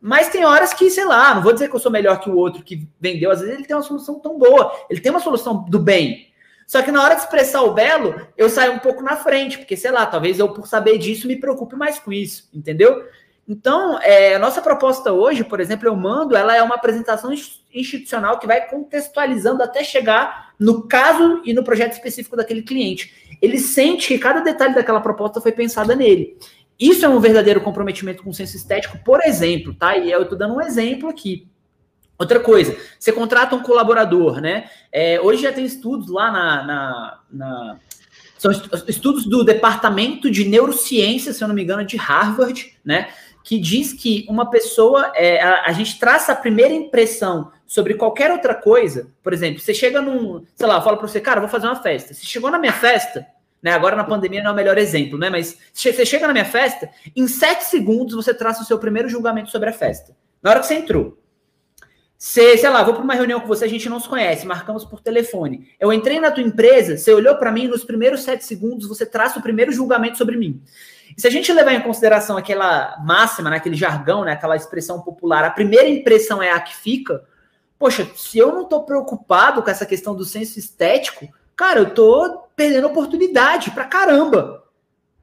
Mas tem horas que, sei lá, não vou dizer que eu sou melhor que o outro que vendeu, às vezes ele tem uma solução tão boa, ele tem uma solução do bem. Só que na hora de expressar o belo, eu saio um pouco na frente, porque, sei lá, talvez eu, por saber disso, me preocupe mais com isso, entendeu? Então, é, a nossa proposta hoje, por exemplo, eu mando, ela é uma apresentação institucional que vai contextualizando até chegar no caso e no projeto específico daquele cliente. Ele sente que cada detalhe daquela proposta foi pensada nele. Isso é um verdadeiro comprometimento com o senso estético, por exemplo, tá? E eu estou dando um exemplo aqui. Outra coisa, você contrata um colaborador, né? É, hoje já tem estudos lá na, na, na são estudos do Departamento de Neurociência, se eu não me engano, de Harvard, né? que diz que uma pessoa, é, a, a, gente traça a primeira impressão sobre qualquer outra coisa. Por exemplo, você chega num, sei lá, fala para você, cara, vou fazer uma festa. Você chegou na minha festa, né? Agora na pandemia não é o melhor exemplo, né? Mas você chega na minha festa, em sete segundos você traça o seu primeiro julgamento sobre a festa. Na hora que você entrou. Você, sei lá, vou para uma reunião com você, a gente não se conhece, marcamos por telefone. Eu entrei na tua empresa, você olhou para mim, nos primeiros sete segundos você traça o primeiro julgamento sobre mim. E se a gente levar em consideração aquela máxima, né, aquele jargão, né, aquela expressão popular, a primeira impressão é a que fica. Poxa, se eu não estou preocupado com essa questão do senso estético, cara, eu estou perdendo oportunidade pra caramba.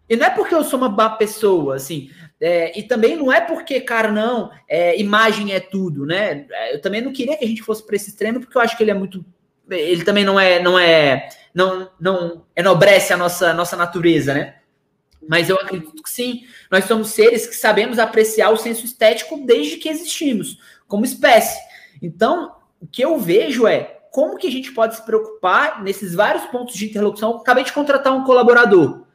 E não é porque eu sou uma má pessoa, assim, é, e também não é porque, cara, não, é, imagem é tudo, né? Eu também não queria que a gente fosse para esse extremo, porque eu acho que ele é muito. Ele também não é, não é, não, não enobrece a nossa, nossa natureza, né? Mas eu acredito que sim. Nós somos seres que sabemos apreciar o senso estético desde que existimos, como espécie. Então, o que eu vejo é como que a gente pode se preocupar nesses vários pontos de interlocução. acabei de contratar um colaborador.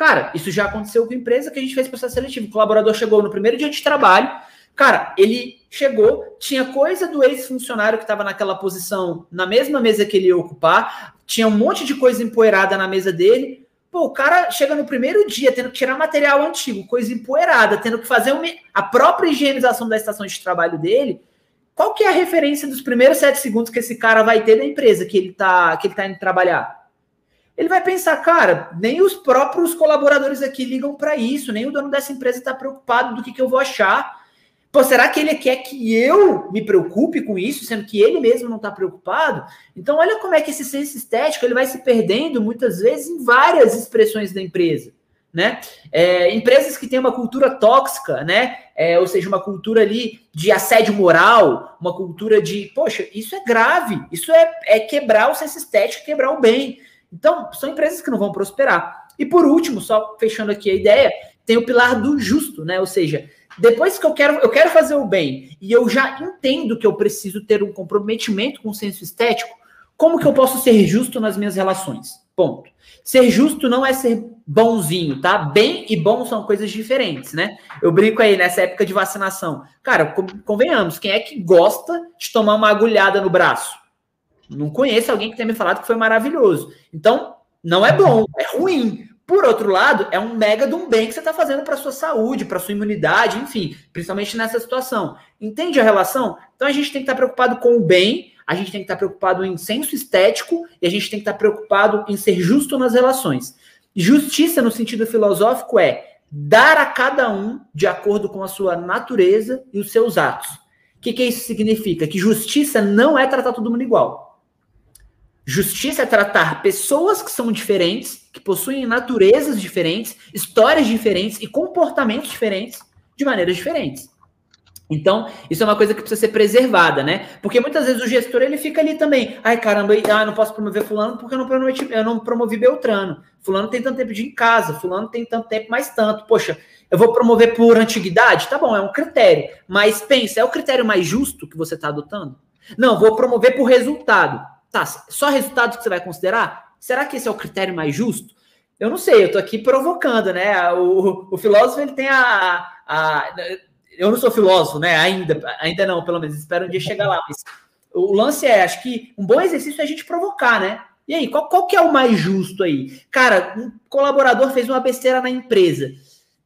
Cara, isso já aconteceu com empresa que a gente fez processo seletivo. O colaborador chegou no primeiro dia de trabalho. Cara, ele chegou, tinha coisa do ex-funcionário que estava naquela posição na mesma mesa que ele ia ocupar, tinha um monte de coisa empoeirada na mesa dele. Pô, o cara chega no primeiro dia tendo que tirar material antigo, coisa empoeirada, tendo que fazer uma, a própria higienização da estação de trabalho dele. Qual que é a referência dos primeiros sete segundos que esse cara vai ter da empresa que ele tá, que ele tá indo trabalhar? Ele vai pensar, cara, nem os próprios colaboradores aqui ligam para isso, nem o dono dessa empresa está preocupado do que, que eu vou achar. Pô, será que ele quer que eu me preocupe com isso, sendo que ele mesmo não está preocupado? Então, olha como é que esse senso estético ele vai se perdendo muitas vezes em várias expressões da empresa. Né? É, empresas que têm uma cultura tóxica, né? É, ou seja, uma cultura ali de assédio moral, uma cultura de, poxa, isso é grave, isso é, é quebrar o senso estético, quebrar o bem. Então, são empresas que não vão prosperar. E por último, só fechando aqui a ideia, tem o pilar do justo, né? Ou seja, depois que eu quero, eu quero fazer o bem e eu já entendo que eu preciso ter um comprometimento com o senso estético, como que eu posso ser justo nas minhas relações? Ponto. Ser justo não é ser bonzinho, tá? Bem e bom são coisas diferentes, né? Eu brinco aí nessa época de vacinação. Cara, convenhamos, quem é que gosta de tomar uma agulhada no braço? Não conheço alguém que tenha me falado que foi maravilhoso. Então, não é bom, é ruim. Por outro lado, é um mega de um bem que você está fazendo para sua saúde, para sua imunidade, enfim, principalmente nessa situação. Entende a relação? Então a gente tem que estar tá preocupado com o bem, a gente tem que estar tá preocupado em senso estético e a gente tem que estar tá preocupado em ser justo nas relações. Justiça, no sentido filosófico, é dar a cada um de acordo com a sua natureza e os seus atos. O que, que isso significa? Que justiça não é tratar todo mundo igual. Justiça é tratar pessoas que são diferentes, que possuem naturezas diferentes, histórias diferentes e comportamentos diferentes de maneiras diferentes. Então, isso é uma coisa que precisa ser preservada, né? Porque muitas vezes o gestor ele fica ali também. Ai, caramba, ah, não posso promover fulano porque eu não eu não promovi Beltrano. Fulano tem tanto tempo de ir em casa, fulano tem tanto tempo, mais tanto. Poxa, eu vou promover por antiguidade? Tá bom, é um critério. Mas pensa, é o critério mais justo que você está adotando? Não, vou promover por resultado. Tá, só resultado que você vai considerar? Será que esse é o critério mais justo? Eu não sei, eu tô aqui provocando, né? O, o filósofo ele tem a, a eu não sou filósofo, né? Ainda, ainda não, pelo menos. Espero um dia chegar lá. Mas o lance é, acho que um bom exercício é a gente provocar, né? E aí, qual, qual que é o mais justo aí? Cara, um colaborador fez uma besteira na empresa.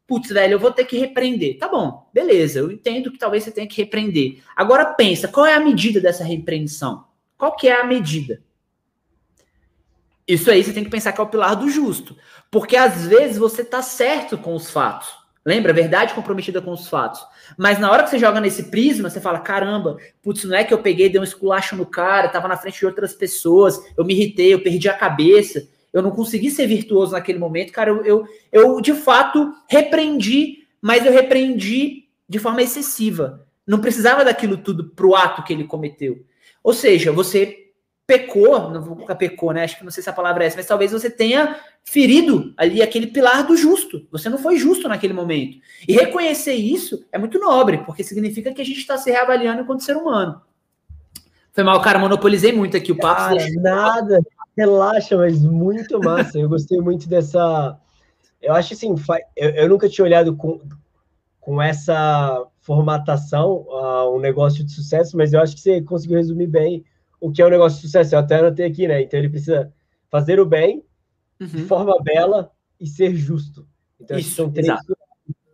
Putz, velho, eu vou ter que repreender. Tá bom, beleza. Eu entendo que talvez você tenha que repreender. Agora pensa, qual é a medida dessa repreensão? Qual que é a medida? Isso aí você tem que pensar que é o pilar do justo. Porque às vezes você tá certo com os fatos. Lembra? Verdade comprometida com os fatos. Mas na hora que você joga nesse prisma, você fala: caramba, putz, não é que eu peguei, dei um esculacho no cara, tava na frente de outras pessoas, eu me irritei, eu perdi a cabeça, eu não consegui ser virtuoso naquele momento, cara. Eu, eu, eu de fato repreendi, mas eu repreendi de forma excessiva. Não precisava daquilo tudo pro ato que ele cometeu. Ou seja, você pecou, não vou colocar pecou, né? Acho que não sei se a palavra é essa, mas talvez você tenha ferido ali aquele pilar do justo. Você não foi justo naquele momento. E reconhecer isso é muito nobre, porque significa que a gente está se reavaliando enquanto ser humano. Foi mal, cara, monopolizei muito aqui o papo. Cara, nada, relaxa, mas muito massa. Eu gostei muito dessa. Eu acho assim, eu, eu nunca tinha olhado com, com essa formatação uh, um negócio de sucesso, mas eu acho que você conseguiu resumir bem o que é um negócio de sucesso. Eu até anotei aqui, né? Então ele precisa fazer o bem uhum. de forma bela e ser justo. Então Isso, são três exato.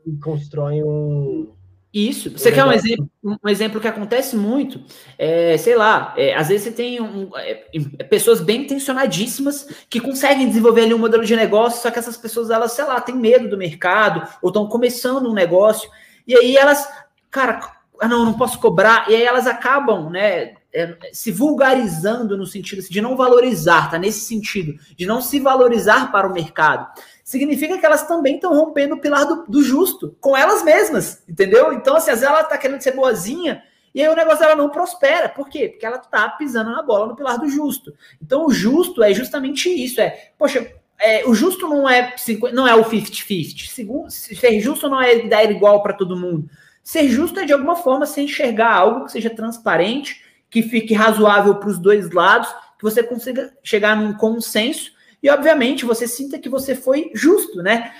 que constroem um. Isso. Você um quer um exemplo, um exemplo que acontece muito? É, sei lá, é, às vezes você tem um, é, é, pessoas bem intencionadíssimas que conseguem desenvolver ali um modelo de negócio, só que essas pessoas, elas, sei lá, têm medo do mercado ou estão começando um negócio, e aí elas, cara, ah, não, não posso cobrar, e aí elas acabam, né, é, se vulgarizando no sentido de não valorizar, tá nesse sentido, de não se valorizar para o mercado. Significa que elas também estão rompendo o pilar do, do, justo com elas mesmas, entendeu? Então, assim, às vezes ela está querendo ser boazinha e aí o negócio dela não prospera. Por quê? Porque ela está pisando na bola no pilar do justo. Então, o justo é justamente isso: é, poxa, é, o justo não é, não é o 50-50. Ser justo não é dar igual para todo mundo. Ser justo é, de alguma forma, se enxergar algo que seja transparente que fique razoável para os dois lados, que você consiga chegar num consenso e, obviamente, você sinta que você foi justo, né?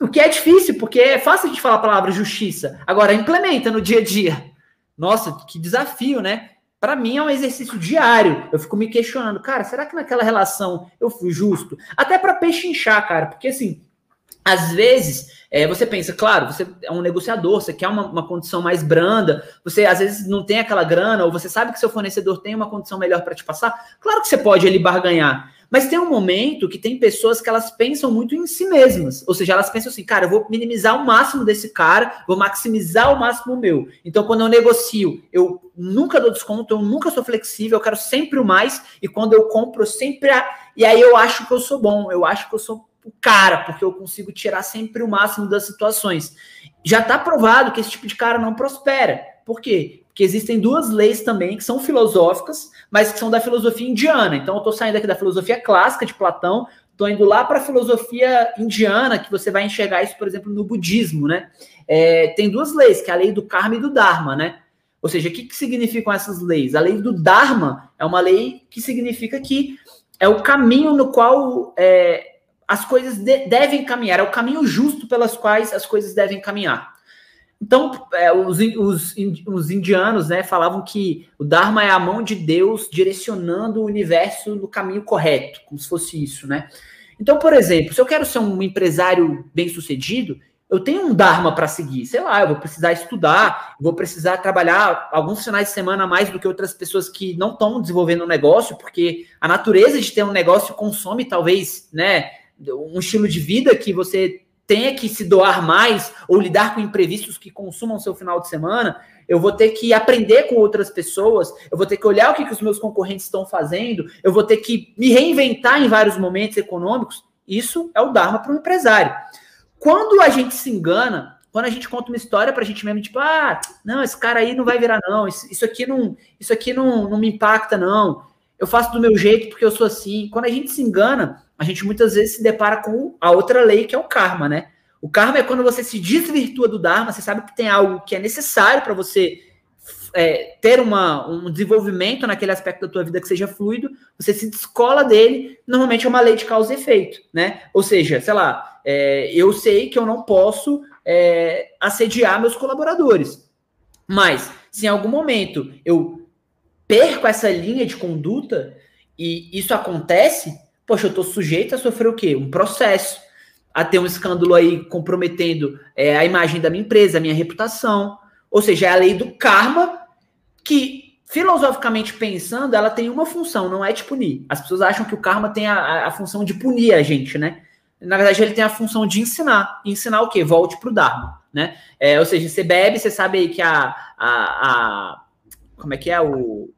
O que é difícil, porque é fácil de falar a palavra justiça. Agora, implementa no dia a dia. Nossa, que desafio, né? Para mim é um exercício diário. Eu fico me questionando, cara, será que naquela relação eu fui justo? Até para pechinchar, cara, porque assim, às vezes é, você pensa, claro, você é um negociador, você quer uma, uma, condição mais branda, você às vezes não tem aquela grana, ou você sabe que seu fornecedor tem uma condição melhor para te passar. Claro que você pode ali barganhar, mas tem um momento que tem pessoas que elas pensam muito em si mesmas. Ou seja, elas pensam assim, cara, eu vou minimizar o máximo desse cara, vou maximizar o máximo meu. Então, quando eu negocio, eu nunca dou desconto, eu nunca sou flexível, eu quero sempre o mais, e quando eu compro, sempre. A... E aí eu acho que eu sou bom, eu acho que eu sou o cara, porque eu consigo tirar sempre o máximo das situações. Já está provado que esse tipo de cara não prospera. Por quê? Porque existem duas leis também que são filosóficas, mas que são da filosofia indiana. Então, eu estou saindo aqui da filosofia clássica de Platão, estou indo lá para a filosofia indiana, que você vai enxergar isso, por exemplo, no budismo, né? É, tem duas leis, que é a lei do karma e do dharma, né? Ou seja, o que, que significam essas leis? A lei do dharma é uma lei que significa que é o caminho no qual é, as coisas de, devem caminhar, é o caminho justo pelas quais as coisas devem caminhar. Então, é, os, os, os, indianos né, falavam que o Dharma é a mão de Deus direcionando o universo no caminho correto, como se fosse isso, né? Então, por exemplo, se eu quero ser um empresário bem-sucedido, eu tenho um Dharma para seguir. Sei lá, eu vou precisar estudar, vou precisar trabalhar alguns finais de semana mais do que outras pessoas que não estão desenvolvendo um negócio, porque a natureza de ter um negócio consome, talvez, né, um estilo de vida que você tenha que se doar mais ou lidar com imprevistos que consumam seu final de semana, eu vou ter que aprender com outras pessoas, eu vou ter que olhar o que, que os meus concorrentes estão fazendo, eu vou ter que me reinventar em vários momentos econômicos. Isso é o Dharma para um empresário. Quando a gente se engana, quando a gente conta uma história para a gente mesmo, tipo, ah, não, esse cara aí não vai virar, não, isso, isso aqui, não, isso aqui não, não me impacta, não, eu faço do meu jeito porque eu sou assim. Quando a gente se engana, a gente muitas vezes se depara com a outra lei que é o karma, né? O karma é quando você se desvirtua do Dharma, você sabe que tem algo que é necessário para você é, ter uma, um desenvolvimento naquele aspecto da tua vida que seja fluido, você se descola dele, normalmente é uma lei de causa e efeito, né? Ou seja, sei lá, é, eu sei que eu não posso é, assediar meus colaboradores, mas se em algum momento eu perco essa linha de conduta e isso acontece, poxa, eu estou sujeito a sofrer o quê? Um processo, a ter um escândalo aí comprometendo é, a imagem da minha empresa, a minha reputação. Ou seja, é a lei do karma que, filosoficamente pensando, ela tem uma função, não é de punir. As pessoas acham que o karma tem a, a função de punir a gente, né? Na verdade, ele tem a função de ensinar. Ensinar o quê? Volte para o Dharma, né? É, ou seja, você bebe, você sabe aí que a, a, a como é que é o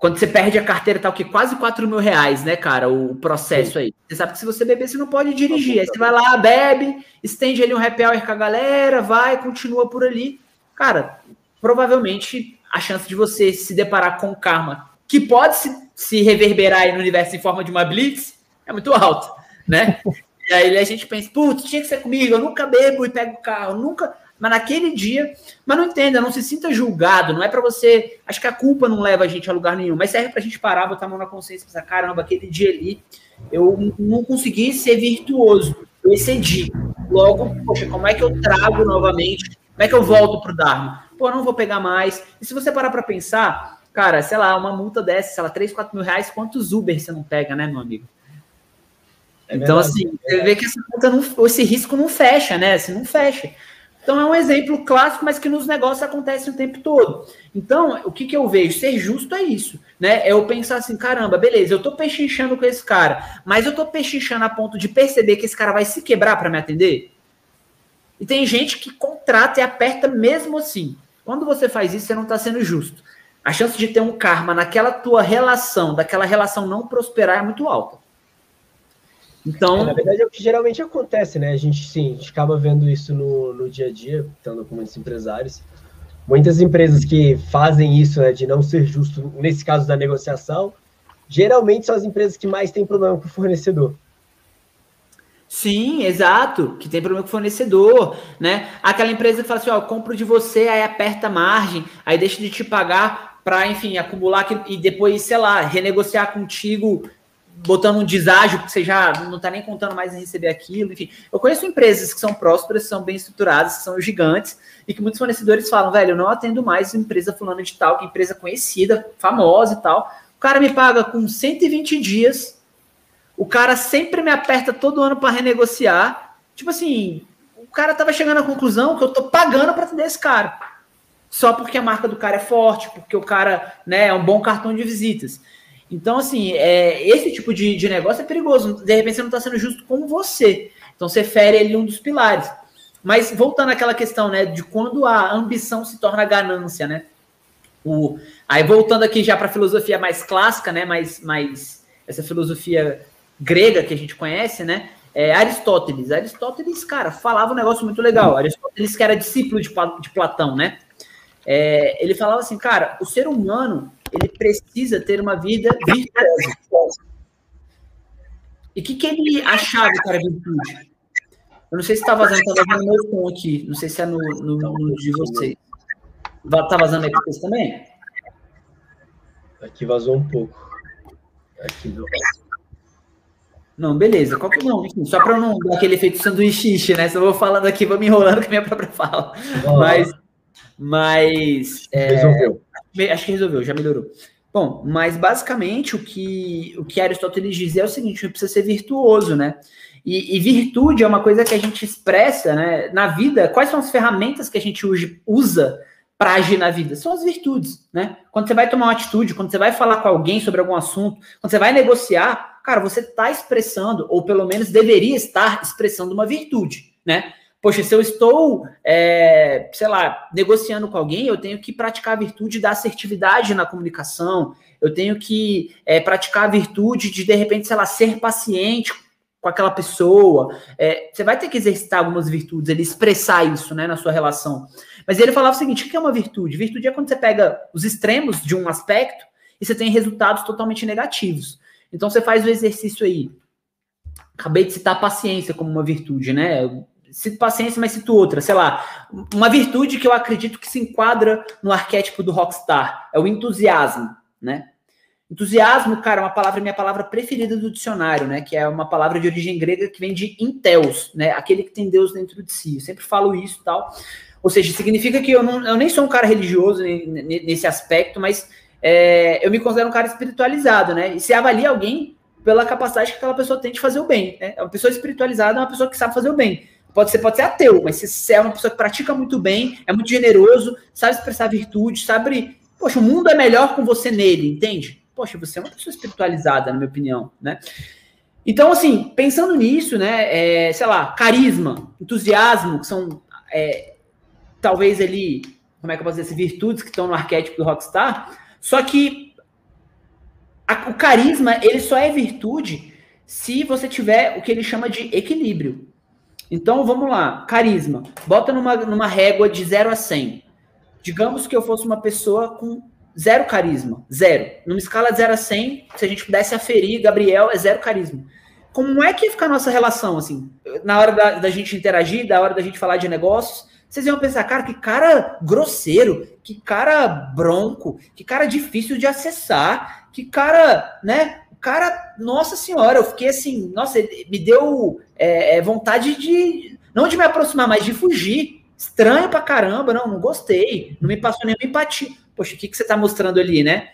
quando você perde a carteira, tá o quê? Quase 4 mil reais, né, cara? O processo Sim. aí. Você sabe que se você beber, você não pode dirigir. Aí você vai lá, bebe, estende ali um happy hour com a galera, vai, continua por ali. Cara, provavelmente a chance de você se deparar com karma, que pode se, se reverberar aí no universo em forma de uma blitz, é muito alta, né? E aí a gente pensa, putz, tinha que ser comigo, eu nunca bebo e pego o carro, nunca mas naquele dia, mas não entenda, não se sinta julgado, não é para você, acho que a culpa não leva a gente a lugar nenhum, mas serve pra gente parar, botar a mão na consciência e pensar, caramba, aquele dia ali, eu não consegui ser virtuoso, eu excedi. Logo, poxa, como é que eu trago novamente, como é que eu volto pro Dharma? Pô, não vou pegar mais. E se você parar para pensar, cara, sei lá, uma multa dessa, sei lá, 3, 4 mil reais, quantos Uber você não pega, né, meu amigo? É então, assim, você vê que essa conta não, esse risco não fecha, né? Assim, não fecha. Então é um exemplo clássico, mas que nos negócios acontece o tempo todo. Então, o que, que eu vejo? Ser justo é isso, né? É eu pensar assim, caramba, beleza, eu tô pechinchando com esse cara, mas eu tô pechinchando a ponto de perceber que esse cara vai se quebrar para me atender? E tem gente que contrata e aperta mesmo assim. Quando você faz isso, você não está sendo justo. A chance de ter um karma naquela tua relação, daquela relação não prosperar é muito alta. Então, é, na verdade é o que geralmente acontece, né? A gente sim, a gente acaba vendo isso no, no dia a dia, estando com muitos empresários. Muitas empresas que fazem isso, né, de não ser justo, nesse caso da negociação, geralmente são as empresas que mais têm problema com o fornecedor. Sim, exato, que tem problema com o fornecedor, né? Aquela empresa que fala assim, ó, compro de você, aí aperta a margem, aí deixa de te pagar para, enfim, acumular e depois, sei lá, renegociar contigo botando um deságio, porque você já não está nem contando mais em receber aquilo. Enfim, eu conheço empresas que são prósperas, são bem estruturadas, são gigantes, e que muitos fornecedores falam, velho, eu não atendo mais empresa fulana de tal, que é empresa conhecida, famosa e tal. O cara me paga com 120 dias, o cara sempre me aperta todo ano para renegociar. Tipo assim, o cara tava chegando à conclusão que eu tô pagando para atender esse cara. Só porque a marca do cara é forte, porque o cara né, é um bom cartão de visitas. Então, assim, é, esse tipo de, de negócio é perigoso. De repente, você não está sendo justo com você. Então, você fere ele um dos pilares. Mas, voltando àquela questão, né, de quando a ambição se torna ganância, né? O, aí, voltando aqui já para a filosofia mais clássica, né, mais, mais essa filosofia grega que a gente conhece, né? É Aristóteles. Aristóteles, cara, falava um negócio muito legal. Aristóteles, que era discípulo de, de Platão, né? É, ele falava assim, cara, o ser humano ele precisa ter uma vida virtuosa. E o que, que ele achava que era virtude? Eu não sei se está vazando, está vazando no meu som aqui. Não sei se é no, no, no de vocês. Está vazando aí para vocês também? Aqui vazou um pouco. Aqui não. Não, beleza. Qual que não? Enfim, só para não dar aquele efeito sanduíche, né? Só vou falando aqui, vou me enrolando com a minha própria fala. Mas, mas é, resolveu. Acho que resolveu, já melhorou. Bom, mas basicamente o que o que Aristóteles dizia é o seguinte: a precisa ser virtuoso, né? E, e, virtude é uma coisa que a gente expressa, né? Na vida, quais são as ferramentas que a gente usa para agir na vida? São as virtudes, né? Quando você vai tomar uma atitude, quando você vai falar com alguém sobre algum assunto, quando você vai negociar, cara, você está expressando, ou pelo menos deveria estar expressando uma virtude, né? Poxa, se eu estou, é, sei lá, negociando com alguém, eu tenho que praticar a virtude da assertividade na comunicação, eu tenho que é, praticar a virtude de, de repente, sei lá, ser paciente com aquela pessoa. É, você vai ter que exercitar algumas virtudes, ele expressar isso né, na sua relação. Mas ele falava o seguinte: o que é uma virtude? Virtude é quando você pega os extremos de um aspecto e você tem resultados totalmente negativos. Então você faz o exercício aí. Acabei de citar paciência como uma virtude, né? Cito paciência, mas cito outra, sei lá. Uma virtude que eu acredito que se enquadra no arquétipo do rockstar é o entusiasmo, né? Entusiasmo, cara, é uma palavra, minha palavra preferida do dicionário, né? Que é uma palavra de origem grega que vem de inteus, né? Aquele que tem Deus dentro de si. Eu sempre falo isso e tal. Ou seja, significa que eu, não, eu nem sou um cara religioso nesse aspecto, mas é, eu me considero um cara espiritualizado, né? E se avalia alguém pela capacidade que aquela pessoa tem de fazer o bem. Né? Uma pessoa espiritualizada é uma pessoa que sabe fazer o bem. Pode ser, pode ser ateu, mas se é uma pessoa que pratica muito bem, é muito generoso, sabe expressar virtude, sabe. Poxa, o mundo é melhor com você nele, entende? Poxa, você é uma pessoa espiritualizada, na minha opinião, né? Então, assim, pensando nisso, né, é, sei lá, carisma, entusiasmo, que são é, talvez ali, como é que eu posso dizer, virtudes que estão no arquétipo do rockstar, só que a, o carisma, ele só é virtude se você tiver o que ele chama de equilíbrio. Então, vamos lá, carisma, bota numa, numa régua de 0 a 100. Digamos que eu fosse uma pessoa com Zero carisma. Zero. Numa escala de 0 a 100, se a gente pudesse aferir, Gabriel é zero carisma. Como é que ia ficar a nossa relação, assim? Na hora da, da gente interagir, da hora da gente falar de negócios, vocês iam pensar, cara, que cara grosseiro, que cara bronco, que cara difícil de acessar, que cara, né? Cara, nossa senhora, eu fiquei assim, nossa, me deu é, é, vontade de, não de me aproximar, mas de fugir. Estranho pra caramba, não, não gostei, não me passou nenhuma empatia poxa, o que, que você está mostrando ali, né?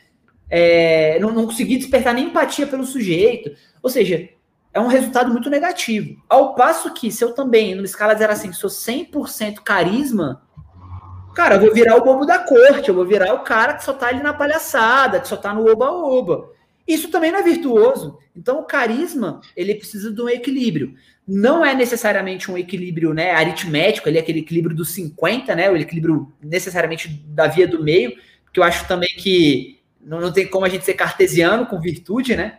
É, não, não consegui despertar nem empatia pelo sujeito. Ou seja, é um resultado muito negativo. Ao passo que, se eu também, numa escala de 0 a 100, sou 100% carisma, cara, eu vou virar o bobo da corte, eu vou virar o cara que só tá ali na palhaçada, que só tá no oba-oba. Isso também não é virtuoso. Então, o carisma, ele precisa de um equilíbrio. Não é necessariamente um equilíbrio né, aritmético, ele é aquele equilíbrio dos 50, né, o equilíbrio necessariamente da via do meio, que eu acho também que não, não tem como a gente ser cartesiano com virtude, né?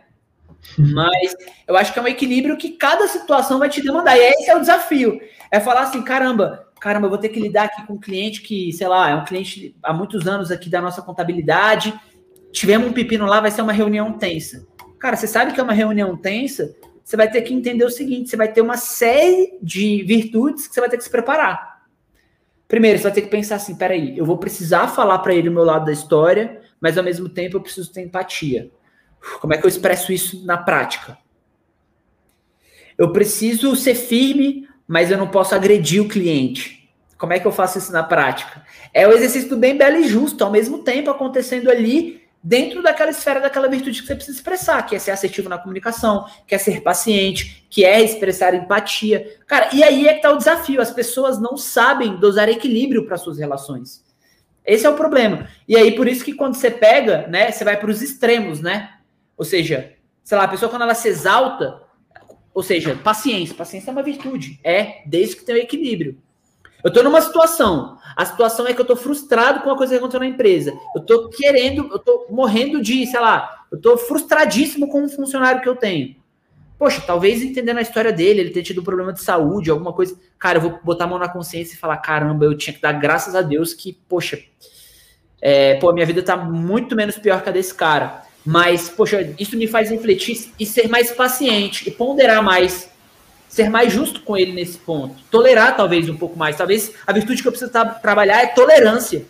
Mas eu acho que é um equilíbrio que cada situação vai te demandar. E esse é o desafio. É falar assim, caramba, caramba, eu vou ter que lidar aqui com um cliente que, sei lá, é um cliente há muitos anos aqui da nossa contabilidade. Tivemos um pepino lá, vai ser uma reunião tensa. Cara, você sabe que é uma reunião tensa, você vai ter que entender o seguinte: você vai ter uma série de virtudes que você vai ter que se preparar. Primeiro, você vai ter que pensar assim: peraí, eu vou precisar falar para ele o meu lado da história, mas ao mesmo tempo eu preciso ter empatia. Como é que eu expresso isso na prática? Eu preciso ser firme, mas eu não posso agredir o cliente. Como é que eu faço isso na prática? É o exercício do bem, belo e justo, ao mesmo tempo acontecendo ali dentro daquela esfera daquela virtude que você precisa expressar, que é ser assertivo na comunicação, que é ser paciente, que é expressar empatia. Cara, e aí é que tá o desafio, as pessoas não sabem dosar equilíbrio para suas relações. Esse é o problema. E aí por isso que quando você pega, né, você vai para os extremos, né? Ou seja, sei lá, a pessoa quando ela se exalta, ou seja, paciência, paciência é uma virtude, é desde que tenha equilíbrio. Eu estou numa situação. A situação é que eu estou frustrado com a coisa que aconteceu na empresa. Eu estou querendo, eu estou morrendo de, sei lá, eu estou frustradíssimo com um funcionário que eu tenho. Poxa, talvez entendendo a história dele, ele ter tido um problema de saúde, alguma coisa. Cara, eu vou botar a mão na consciência e falar: caramba, eu tinha que dar graças a Deus que, poxa, é, pô, minha vida está muito menos pior que a desse cara. Mas, poxa, isso me faz refletir e ser mais paciente e ponderar mais ser mais justo com ele nesse ponto, tolerar talvez um pouco mais. Talvez a virtude que eu preciso trabalhar é tolerância.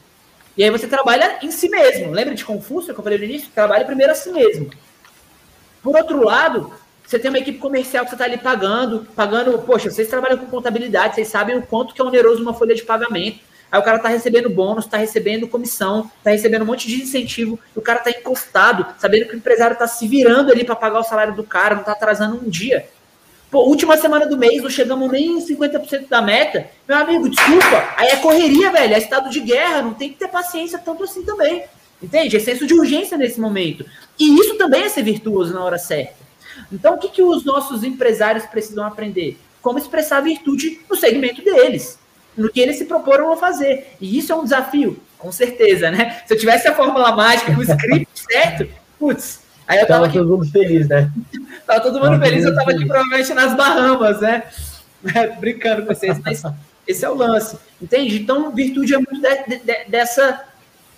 E aí você trabalha em si mesmo. Lembra de Confúcio que eu falei no início? Trabalha primeiro a si mesmo. Por outro lado, Você tem uma equipe comercial que você está ali pagando, pagando, poxa, vocês trabalham com contabilidade, vocês sabem o quanto que é oneroso uma folha de pagamento. Aí o cara tá recebendo bônus, tá recebendo comissão, tá recebendo um monte de incentivo, o cara tá encostado, sabendo que o empresário tá se virando ali para pagar o salário do cara, não tá atrasando um dia. Pô, última semana do mês, não chegamos nem em 50% da meta. Meu amigo, desculpa, aí é correria, velho, é estado de guerra, não tem que ter paciência tanto assim também. Entende? É senso de urgência nesse momento. E isso também é ser virtuoso na hora certa. Então, o que, que os nossos empresários precisam aprender? Como expressar virtude no segmento deles no que eles se proporam a fazer. E isso é um desafio, com certeza, né? Se eu tivesse a fórmula mágica, o script certo, putz, aí eu tava, tava todo mundo feliz, né? tava todo mundo tava feliz, eu tava aqui provavelmente nas Bahamas, né? Brincando com vocês, mas esse é o lance, entende? Então, virtude é muito de, de, dessa.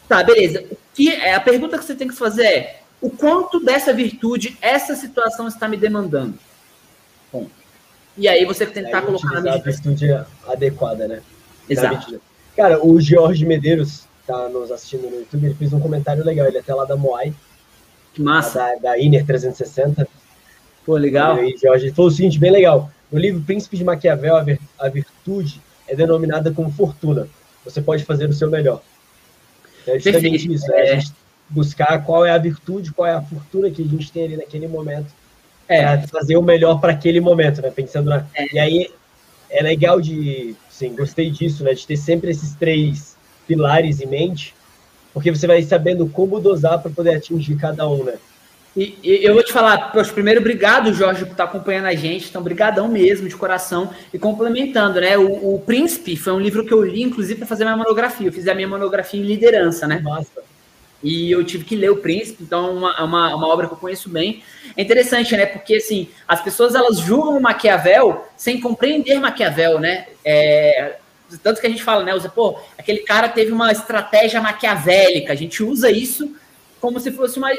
Tá, beleza. O que é a pergunta que você tem que fazer é: o quanto dessa virtude essa situação está me demandando? Ponto. E aí você tentar colocar na medida. a atitude adequada, né? Exato. Cara, o Jorge Medeiros tá nos assistindo no YouTube, ele fez um comentário legal, ele é até lá da Moai. Massa. Da, da Iner 360. Pô, legal. E Jorge falou o seguinte, bem legal. No livro Príncipe de Maquiavel, a, vir, a virtude é denominada como fortuna. Você pode fazer o seu melhor. É justamente isso, é. é a gente buscar qual é a virtude, qual é a fortuna que a gente tem ali naquele momento é, fazer o melhor para aquele momento, né? Pensando na. É. E aí é legal de. Sim, gostei disso, né? De ter sempre esses três pilares em mente, porque você vai sabendo como dosar para poder atingir cada um, né? E, e, eu vou te falar, poxa, primeiro, obrigado, Jorge, por estar acompanhando a gente. Então, brigadão mesmo, de coração. E complementando, né? O, o Príncipe foi um livro que eu li, inclusive, para fazer minha monografia. Eu fiz a minha monografia em liderança, né? Nossa e eu tive que ler O Príncipe, então é uma, uma, uma, obra que eu conheço bem. É interessante, né? Porque, assim, as pessoas, elas julgam o Maquiavel sem compreender Maquiavel, né? É, tanto que a gente fala, né? Usa, pô, aquele cara teve uma estratégia maquiavélica. A gente usa isso como se fosse uma,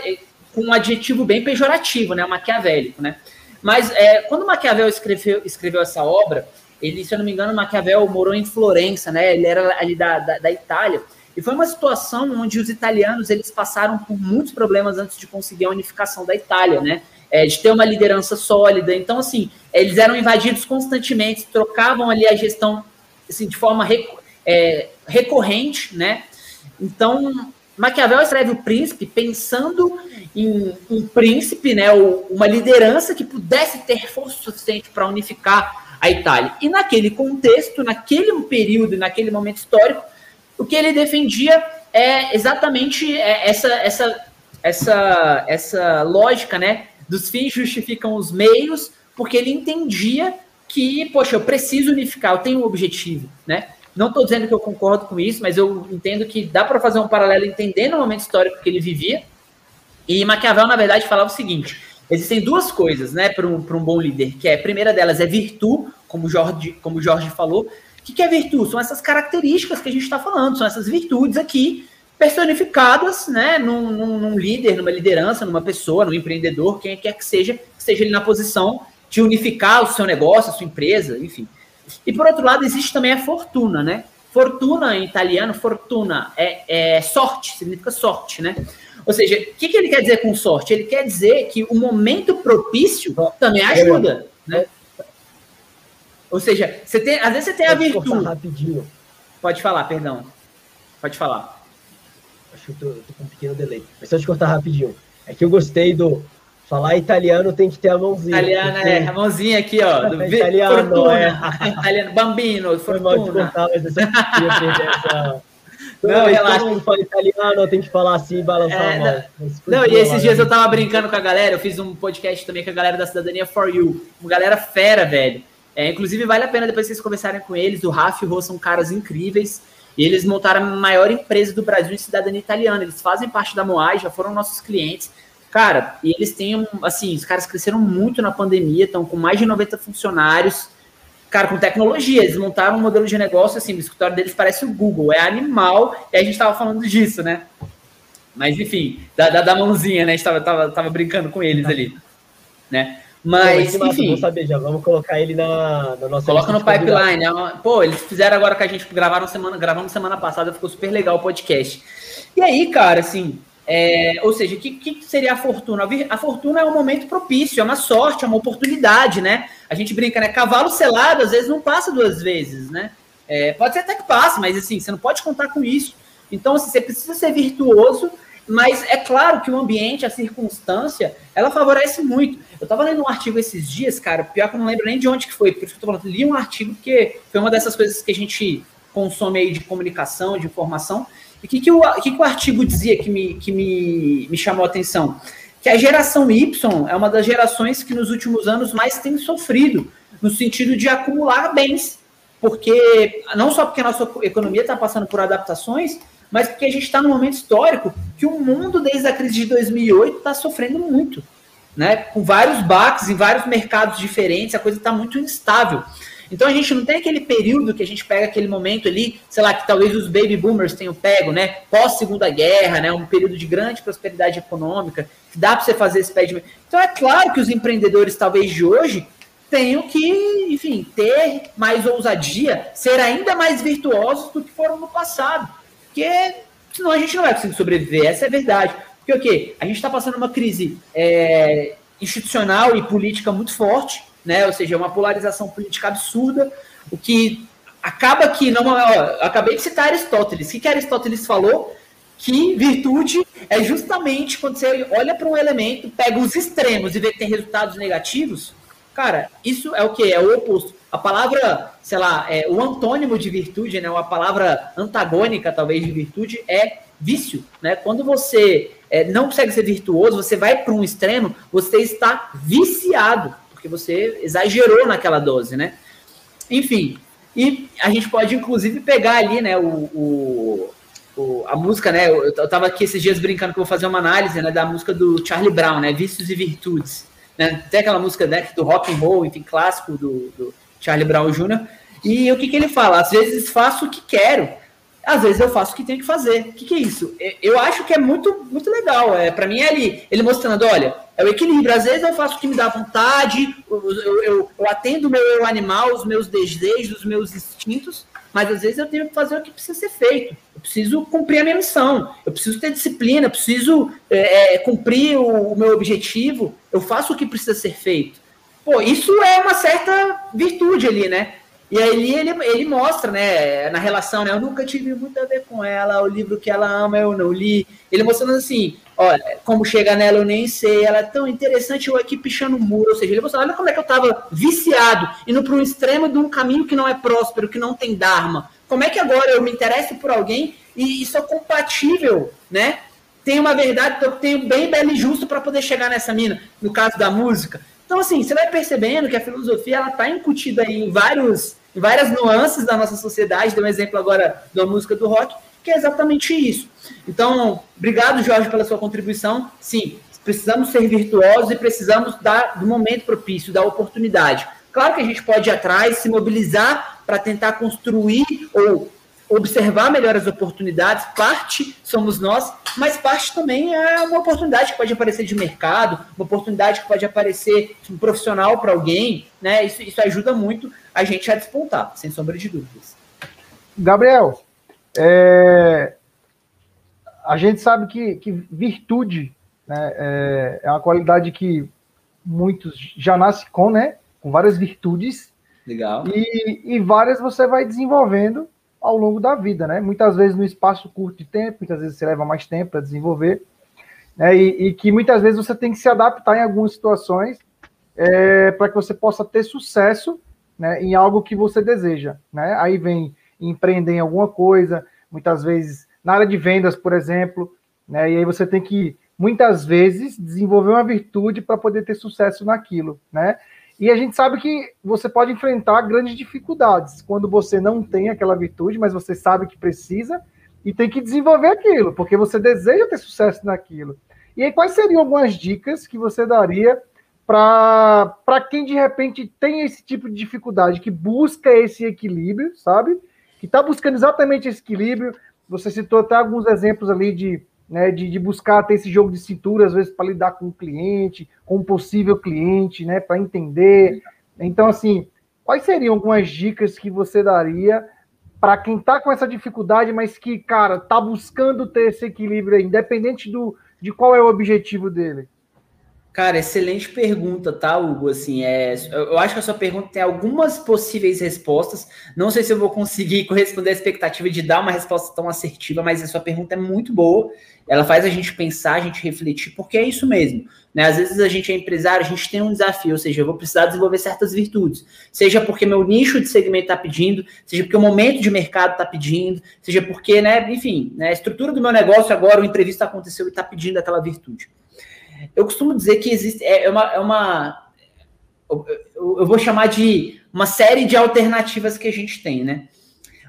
um adjetivo bem pejorativo, né? Maquiavélico, né? Mas é, quando Maquiavel escreveu, escreveu essa obra, ele, se eu não me engano, Maquiavel morou em Florença, né? Ele era ali da, da, da Itália. E foi uma situação onde os italianos eles passaram por muitos problemas antes de conseguir a unificação da Itália, né? É, de ter uma liderança sólida. Então, assim, eles eram invadidos constantemente, trocavam ali a gestão assim, de forma é, recorrente, né? Então, Maquiavel escreve o príncipe pensando em um príncipe, né, uma liderança que pudesse ter força suficiente para unificar a Itália. E naquele contexto, naquele período, naquele momento histórico, o que ele defendia é exatamente é, essa, essa, essa, essa lógica, né? Dos fins justificam os meios, porque ele entendia que, poxa, eu preciso unificar, eu tenho um objetivo, né? Não estou dizendo que eu concordo com isso, mas eu entendo que dá para fazer um paralelo entendendo o momento histórico que ele vivia. E Maquiavel, na verdade, falava o seguinte: existem duas coisas, né, para um, um bom líder, que é a primeira delas é virtude, como Jorge, como Jorge falou, o que é virtude? São essas características que a gente está falando, são essas virtudes aqui personificadas né, num, num, num, líder, numa liderança, numa pessoa, num empreendedor, quem quer que seja, que esteja ali na posição de unificar o seu negócio, a sua empresa, enfim. E por outro lado, existe também a fortuna, né? Fortuna em italiano, fortuna é, é sorte, significa sorte, né? Ou seja, o que, que ele quer dizer com sorte? Ele quer dizer que o momento propício também ajuda, né? Ou seja, você tem, às vezes você tem Pode a virtude. rapidinho. Pode falar, perdão. Pode falar. Acho que eu tô, tô, com um pequeno delay. Mas só te cortar rapidinho. É que eu gostei do. Falar italiano tem que ter a mãozinha. Italiano, é, a mãozinha aqui, ó. Do italiano, fortuna. é. italiano, bambino, fortuna. Mal de mas. Não, relaxa. Todo mundo fala italiano, tem que falar assim, balançar é, a mão. Não, e esses dias eu tava brincando com a galera, eu fiz um podcast também com a galera da Cidadania For You. Uma galera fera, velho. É, inclusive, vale a pena depois vocês conversarem com eles. O Rafa e o Rô são caras incríveis. E eles montaram a maior empresa do Brasil em cidadania italiana. Eles fazem parte da Moai, já foram nossos clientes. Cara, e eles têm, assim, os caras cresceram muito na pandemia, estão com mais de 90 funcionários. Cara, com tecnologia, eles montaram um modelo de negócio, assim, o escritório deles parece o Google, é animal, e a gente estava falando disso, né? Mas, enfim, da, da, da mãozinha, né? A gente tava, tava, tava brincando com eles ali, né? Mas, Pô, enfim. Vamos saber já, vamos colocar ele na, na nossa. Coloca no pipeline. É pô, eles fizeram agora que a gente gravaram semana, gravamos semana passada, ficou super legal o podcast. E aí, cara, assim, É, ou seja, o que, que, seria a fortuna? A fortuna é um momento propício, é uma sorte, é uma oportunidade, né? A gente brinca, né? Cavalo selado às vezes não passa duas vezes, né? É, pode ser até que passe, mas assim, você não pode contar com isso. Então, assim, você precisa ser virtuoso, mas é claro que o ambiente, a circunstância, ela favorece muito. Eu estava lendo um artigo esses dias, cara, pior que eu não lembro nem de onde que foi, por isso que eu tô falando, li um artigo porque foi uma dessas coisas que a gente consome aí de comunicação, de informação, e o que, que, o, que, que o artigo dizia que, me, que me, me chamou a atenção? Que a geração Y é uma das gerações que nos últimos anos mais tem sofrido, no sentido de acumular bens. Porque, não só porque a nossa economia está passando por adaptações, mas porque a gente está num momento histórico que o mundo, desde a crise de 2008, está sofrendo muito. Né? Com vários baques em vários mercados diferentes, a coisa está muito instável. Então a gente não tem aquele período que a gente pega aquele momento ali, sei lá, que talvez os baby boomers tenham pego, né? Pós Segunda Guerra, né? Um período de grande prosperidade econômica, que dá para você fazer esse pé. Então é claro que os empreendedores, talvez de hoje, tenham que, enfim, ter mais ousadia, ser ainda mais virtuosos do que foram no passado. Porque senão a gente não vai conseguir sobreviver, essa é a verdade. Porque o quê? A gente está passando uma crise é, institucional e política muito forte, né? Ou seja, uma polarização política absurda, o que acaba que não. Ó, acabei de citar Aristóteles. O que, que Aristóteles falou? Que virtude é justamente quando você olha para um elemento, pega os extremos e vê que tem resultados negativos. Cara, isso é o que? É o oposto. A palavra, sei lá, é, o antônimo de virtude, né? Uma palavra antagônica, talvez, de virtude é vício, né? Quando você é, não consegue ser virtuoso, você vai para um extremo, você está viciado porque você exagerou naquela dose, né? Enfim, e a gente pode inclusive pegar ali, né, o, o, o a música, né? Eu, eu tava aqui esses dias brincando que eu vou fazer uma análise, né, da música do Charlie Brown, né, Vícios e Virtudes, né? Tem aquela música né, do rock and roll, enfim, clássico do, do Charlie Brown Jr. E o que que ele fala? Às vezes faço o que quero, às vezes eu faço o que tenho que fazer. O que, que é isso? Eu acho que é muito, muito legal. É, para mim é ali, ele mostrando, olha, é o equilíbrio. Às vezes eu faço o que me dá vontade, eu, eu, eu, atendo o meu eu animal, os meus desejos, os meus instintos, mas às vezes eu tenho que fazer o que precisa ser feito. Eu preciso cumprir a minha missão, eu preciso ter disciplina, eu preciso é, é, cumprir o, o meu objetivo, eu faço o que precisa ser feito. Pô, isso é uma certa virtude ali, né? E aí ele, ele mostra, né, na relação, né, eu nunca tive muito a ver com ela, o livro que ela ama eu não li. Ele mostrando assim, olha, como chega nela eu nem sei, ela é tão interessante, eu aqui pichando o muro. Ou seja, ele mostrando, olha como é que eu tava viciado, indo para um extremo de um caminho que não é próspero, que não tem dharma. Como é que agora eu me interesso por alguém e, e sou compatível, né? Tem uma verdade, eu tenho bem belo e justo para poder chegar nessa mina, no caso da música. Então, assim, você vai percebendo que a filosofia ela está incutida em vários várias nuances da nossa sociedade. Dei um exemplo agora da música do rock, que é exatamente isso. Então, obrigado, Jorge, pela sua contribuição. Sim, precisamos ser virtuosos e precisamos dar do momento propício, da oportunidade. Claro que a gente pode ir atrás, se mobilizar para tentar construir ou observar melhor as oportunidades, parte somos nós, mas parte também é uma oportunidade que pode aparecer de mercado, uma oportunidade que pode aparecer um profissional para alguém, né? Isso, isso ajuda muito a gente a despontar, sem sombra de dúvidas. Gabriel, é... a gente sabe que, que virtude né, é, é uma qualidade que muitos já nascem com, né? Com várias virtudes. Legal. E, e várias você vai desenvolvendo ao longo da vida, né? Muitas vezes no espaço curto de tempo, muitas vezes você leva mais tempo para desenvolver, né? E, e, que muitas vezes você tem que se adaptar em algumas situações é, para que você possa ter sucesso né, em algo que você deseja, né? Aí vem empreender em alguma coisa, muitas vezes na área de vendas, por exemplo, né? E aí você tem que muitas vezes desenvolver uma virtude para poder ter sucesso naquilo, né? E a gente sabe que você pode enfrentar grandes dificuldades quando você não tem aquela virtude, mas você sabe que precisa e tem que desenvolver aquilo, porque você deseja ter sucesso naquilo. E aí, quais seriam algumas dicas que você daria para quem de repente tem esse tipo de dificuldade, que busca esse equilíbrio, sabe? Que está buscando exatamente esse equilíbrio. Você citou até alguns exemplos ali de né, de, de, buscar ter esse jogo de cintura, às vezes, para lidar com o cliente, com um possível cliente, né, para entender. Então, assim, quais seriam algumas dicas que você daria para quem está com essa dificuldade, mas que, cara, está buscando ter esse equilíbrio aí, independente do, de qual é o objetivo dele? Cara, excelente pergunta, tá, Hugo? Assim, é, eu acho que a sua pergunta tem algumas possíveis respostas. Não sei se eu vou conseguir corresponder à expectativa de dar uma resposta tão assertiva, mas a sua pergunta é muito boa. Ela faz a gente pensar, a gente refletir, porque é isso mesmo. Né? Às vezes a gente é empresário, a gente tem um desafio, ou seja, eu vou precisar desenvolver certas virtudes. Seja porque meu nicho de segmento está pedindo, seja porque o momento de mercado está pedindo, seja porque, né, enfim, né, a estrutura do meu negócio agora, o imprevisto aconteceu e está pedindo aquela virtude. Eu costumo dizer que existe é, é uma, é uma eu, vou chamar de uma série de alternativas que a gente tem, né?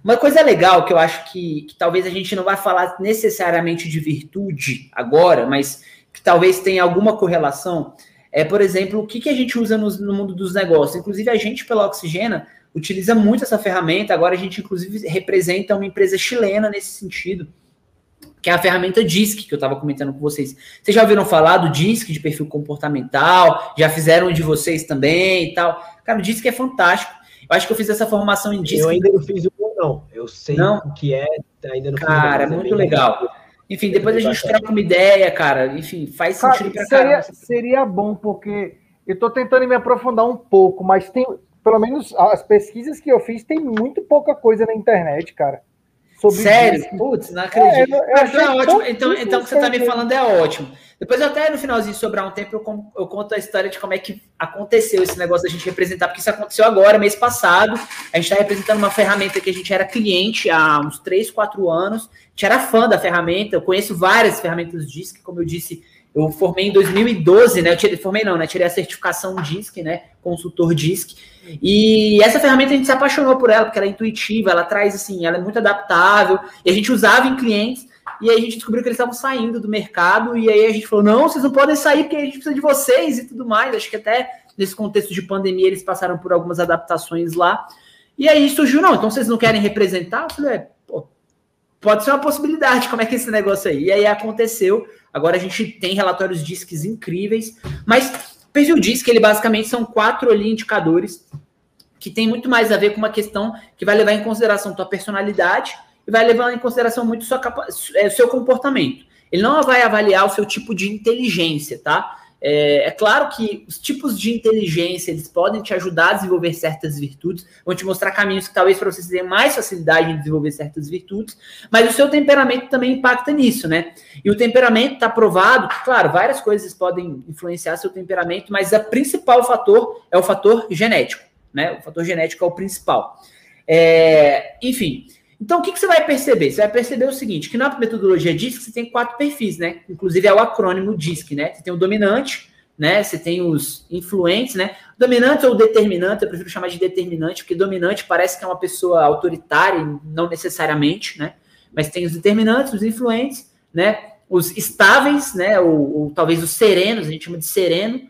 Uma coisa legal que eu acho que, que talvez a gente não vai falar necessariamente de virtude agora, mas que talvez tenha alguma correlação, é, por exemplo, o que, que a gente usa no, no mundo dos negócios. Inclusive, a gente, pela Oxigena, utiliza muito essa ferramenta. Agora, a gente, inclusive, representa uma empresa chilena nesse sentido que é a ferramenta DISC, que eu estava comentando com vocês. Vocês já ouviram falar do DISC de perfil comportamental? Já fizeram de vocês também e tal? Cara, o DISC é fantástico. Eu acho que eu fiz essa formação em DISC. Eu ainda não fiz o não. Eu sei não? o que é, ainda não Cara, fiz. é muito legal. legal. Enfim, depois a gente troca uma ideia, cara. Enfim, faz sentido cara, pra seria, Seria bom, porque eu estou tentando me aprofundar um pouco, mas tem, pelo menos as pesquisas que eu fiz, tem muito pouca coisa na internet, cara. Sério? Putz, não acredito. É, eu, eu então, é ótimo. Então, então o que você está me falando é ótimo. Depois, até no finalzinho, sobrar um tempo, eu, eu, conto a história de como é que aconteceu esse negócio da gente representar, porque isso aconteceu agora, mês passado. A gente está representando uma ferramenta que a gente era cliente há uns 3, 4 anos. A gente era fã da ferramenta. Eu conheço várias ferramentas DISC, como eu disse, eu formei em 2012, né? Eu tirei, formei não, né? Tirei a certificação DISC, né? Consultor DISC. E essa ferramenta a gente se apaixonou por ela, porque ela é intuitiva, ela traz assim, ela é muito adaptável, e a gente usava em clientes, e aí a gente descobriu que eles estavam saindo do mercado, e aí a gente falou: não, vocês não podem sair porque a gente precisa de vocês e tudo mais. Acho que até nesse contexto de pandemia eles passaram por algumas adaptações lá. E aí surgiu, não, então vocês não querem representar? Eu falei, é, pode ser uma possibilidade, como é que é esse negócio aí? E aí aconteceu, agora a gente tem relatórios DISCs incríveis, mas o perfil DISC, ele basicamente são quatro ali indicadores que tem muito mais a ver com uma questão que vai levar em consideração tua personalidade e vai levar em consideração muito sua é, seu comportamento. Ele não vai avaliar o seu tipo de inteligência, tá? É, é, claro que os tipos de inteligência eles podem te ajudar a desenvolver certas virtudes, vão te mostrar caminhos que talvez para vocês tenham mais facilidade em desenvolver certas virtudes, mas o seu temperamento também impacta nisso, né? E o temperamento está provado, claro, várias coisas podem influenciar seu temperamento, mas o principal fator é o fator genético né? O fator genético é o principal. É, enfim, então o que, que, você vai perceber? Você vai perceber o seguinte, que na metodologia DISC você tem quatro perfis, né? Inclusive é o acrônimo DISC, né? Você tem o dominante, né? Você tem os influentes, né? Dominante ou determinante, eu prefiro chamar de determinante, porque dominante parece que é uma pessoa autoritária, não necessariamente, né? Mas tem os determinantes, os influentes, né? Os estáveis, né? Ou, ou talvez os serenos, a gente chama de sereno,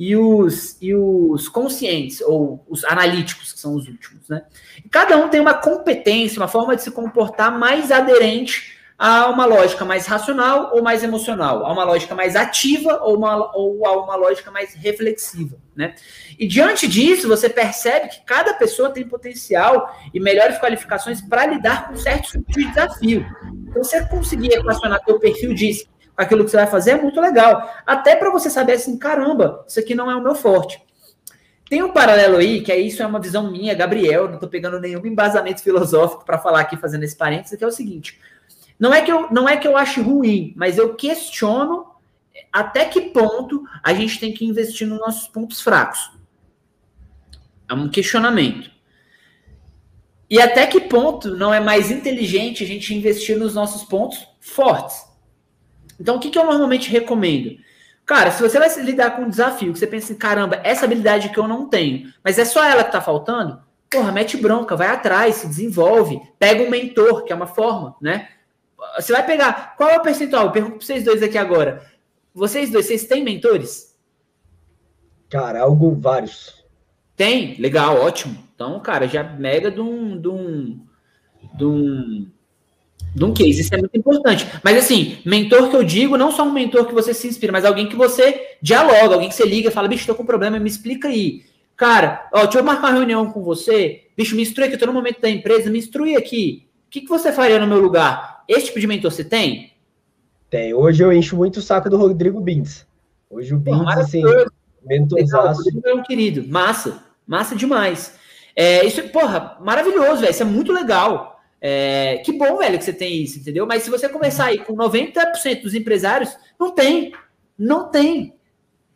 e os, e os conscientes, ou os analíticos, que são os últimos. Né? E cada um tem uma competência, uma forma de se comportar mais aderente a uma lógica mais racional ou mais emocional, a uma lógica mais ativa ou, uma, ou a uma lógica mais reflexiva. Né? E diante disso, você percebe que cada pessoa tem potencial e melhores qualificações para lidar com certos tipos de desafio. Então, você conseguir equacionar seu perfil disso aquilo que você vai fazer é muito legal. Até para você saber assim, caramba, isso aqui não é o meu forte. Tem um paralelo aí, que é isso é uma visão minha, Gabriel, não estou pegando nenhum embasamento filosófico para falar aqui, fazendo esse parênteses, que é o seguinte. Não é, que eu, não é que eu acho ruim, mas eu questiono até que ponto a gente tem que investir nos nossos pontos fracos. É um questionamento. E até que ponto não é mais inteligente a gente investir nos nossos pontos fortes? Então, o que, que eu normalmente recomendo? Cara, se você vai lidar com um desafio, que você pensa assim, caramba, essa habilidade que eu não tenho, mas é só ela que tá faltando, porra, mete bronca, vai atrás, se desenvolve, pega um mentor, que é uma forma, né? Você vai pegar, qual é o percentual? Eu pergunto pra vocês dois aqui agora. Vocês dois, vocês têm mentores? Cara, alguns, vários. Tem? Legal, ótimo. Então, cara, já mega de um, de um, de um um case. Isso é muito importante. Mas assim, mentor que eu digo, não só um mentor que você se inspira, mas alguém que você dialoga, alguém que você liga e fala, bicho, estou com um problema, me explica aí. Cara, ó, deixa eu marcar uma reunião com você. Bicho, me instrui aqui, eu tô no momento da empresa, me instrui aqui. O que, que você faria no meu lugar? Esse tipo de mentor você tem? Tem. Hoje eu encho muito o saco do Rodrigo Bins. Hoje o Bins, assim, mentorzaço. É um querido. Massa. Massa demais. É, isso, porra, maravilhoso, velho. Isso é muito legal. É, que bom, velho, que você tem isso, entendeu? Mas se você começar aí com 90% dos empresários, não tem. Não tem.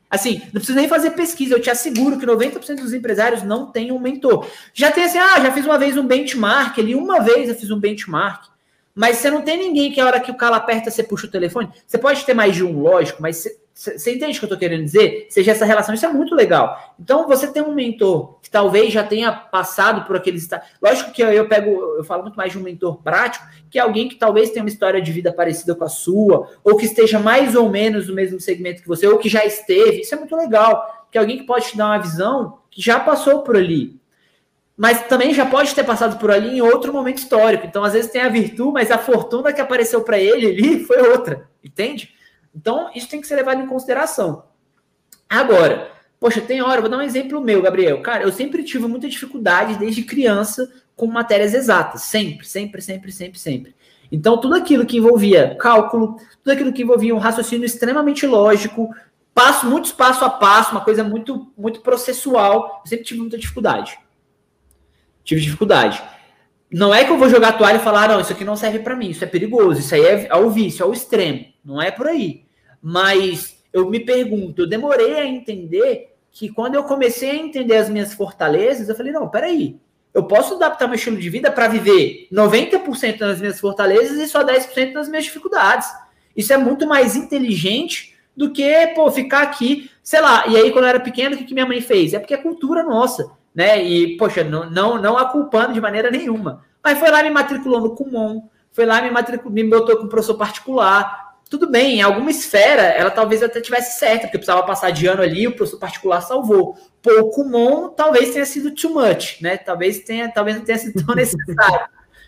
Assim, não precisa nem fazer pesquisa, eu te asseguro que 90% dos empresários não tem um mentor. Já tem assim, ah, já fiz uma vez um benchmark ali, uma vez eu fiz um benchmark. Mas você não tem ninguém que a hora que o cara aperta, você puxa o telefone. Você pode ter mais de um, lógico, mas você, você entende o que eu estou querendo dizer? Seja essa relação, isso é muito legal. Então, você tem um mentor que talvez já tenha passado por aqueles. Lógico que eu, eu pego, eu falo muito mais de um mentor prático, que é alguém que talvez tenha uma história de vida parecida com a sua, ou que esteja mais ou menos no mesmo segmento que você, ou que já esteve. Isso é muito legal. Que é alguém que pode te dar uma visão que já passou por ali mas também já pode ter passado por ali em outro momento histórico. Então, às vezes tem a virtude, mas a fortuna que apareceu para ele ali foi outra, entende? Então, isso tem que ser levado em consideração. Agora, poxa, tem hora, vou dar um exemplo meu, Gabriel. Cara, eu sempre tive muita dificuldade desde criança com matérias exatas, sempre, sempre, sempre, sempre, sempre. Então, tudo aquilo que envolvia cálculo, tudo aquilo que envolvia um raciocínio extremamente lógico, passo, muitos passo a passo, uma coisa muito, muito processual, eu sempre tive muita dificuldade tive dificuldade. Não é que eu vou jogar a toalha e falar, não, isso aqui não serve para mim, isso é perigoso, isso aí é ao vício, ao extremo. Não é por aí. Mas eu me pergunto, eu demorei a entender que quando eu comecei a entender as minhas fortalezas, eu falei, não, peraí, eu posso adaptar meu estilo de vida para viver 90% nas minhas fortalezas e só 10% nas minhas dificuldades. Isso é muito mais inteligente do que, pô, ficar aqui, sei lá. E aí, quando eu era pequeno, o que, que minha mãe fez? É porque é cultura nossa né? E, poxa, não, não, não a culpando de maneira nenhuma. Mas foi lá me matriculou no Kumon, foi lá me matriculou, me botou com professor particular. Tudo bem, em alguma esfera ela talvez até tivesse certo, porque precisava passar de ano ali, o professor particular salvou. Kumon talvez tenha sido too much, né? Talvez tenha, talvez não tenha sido tão necessário.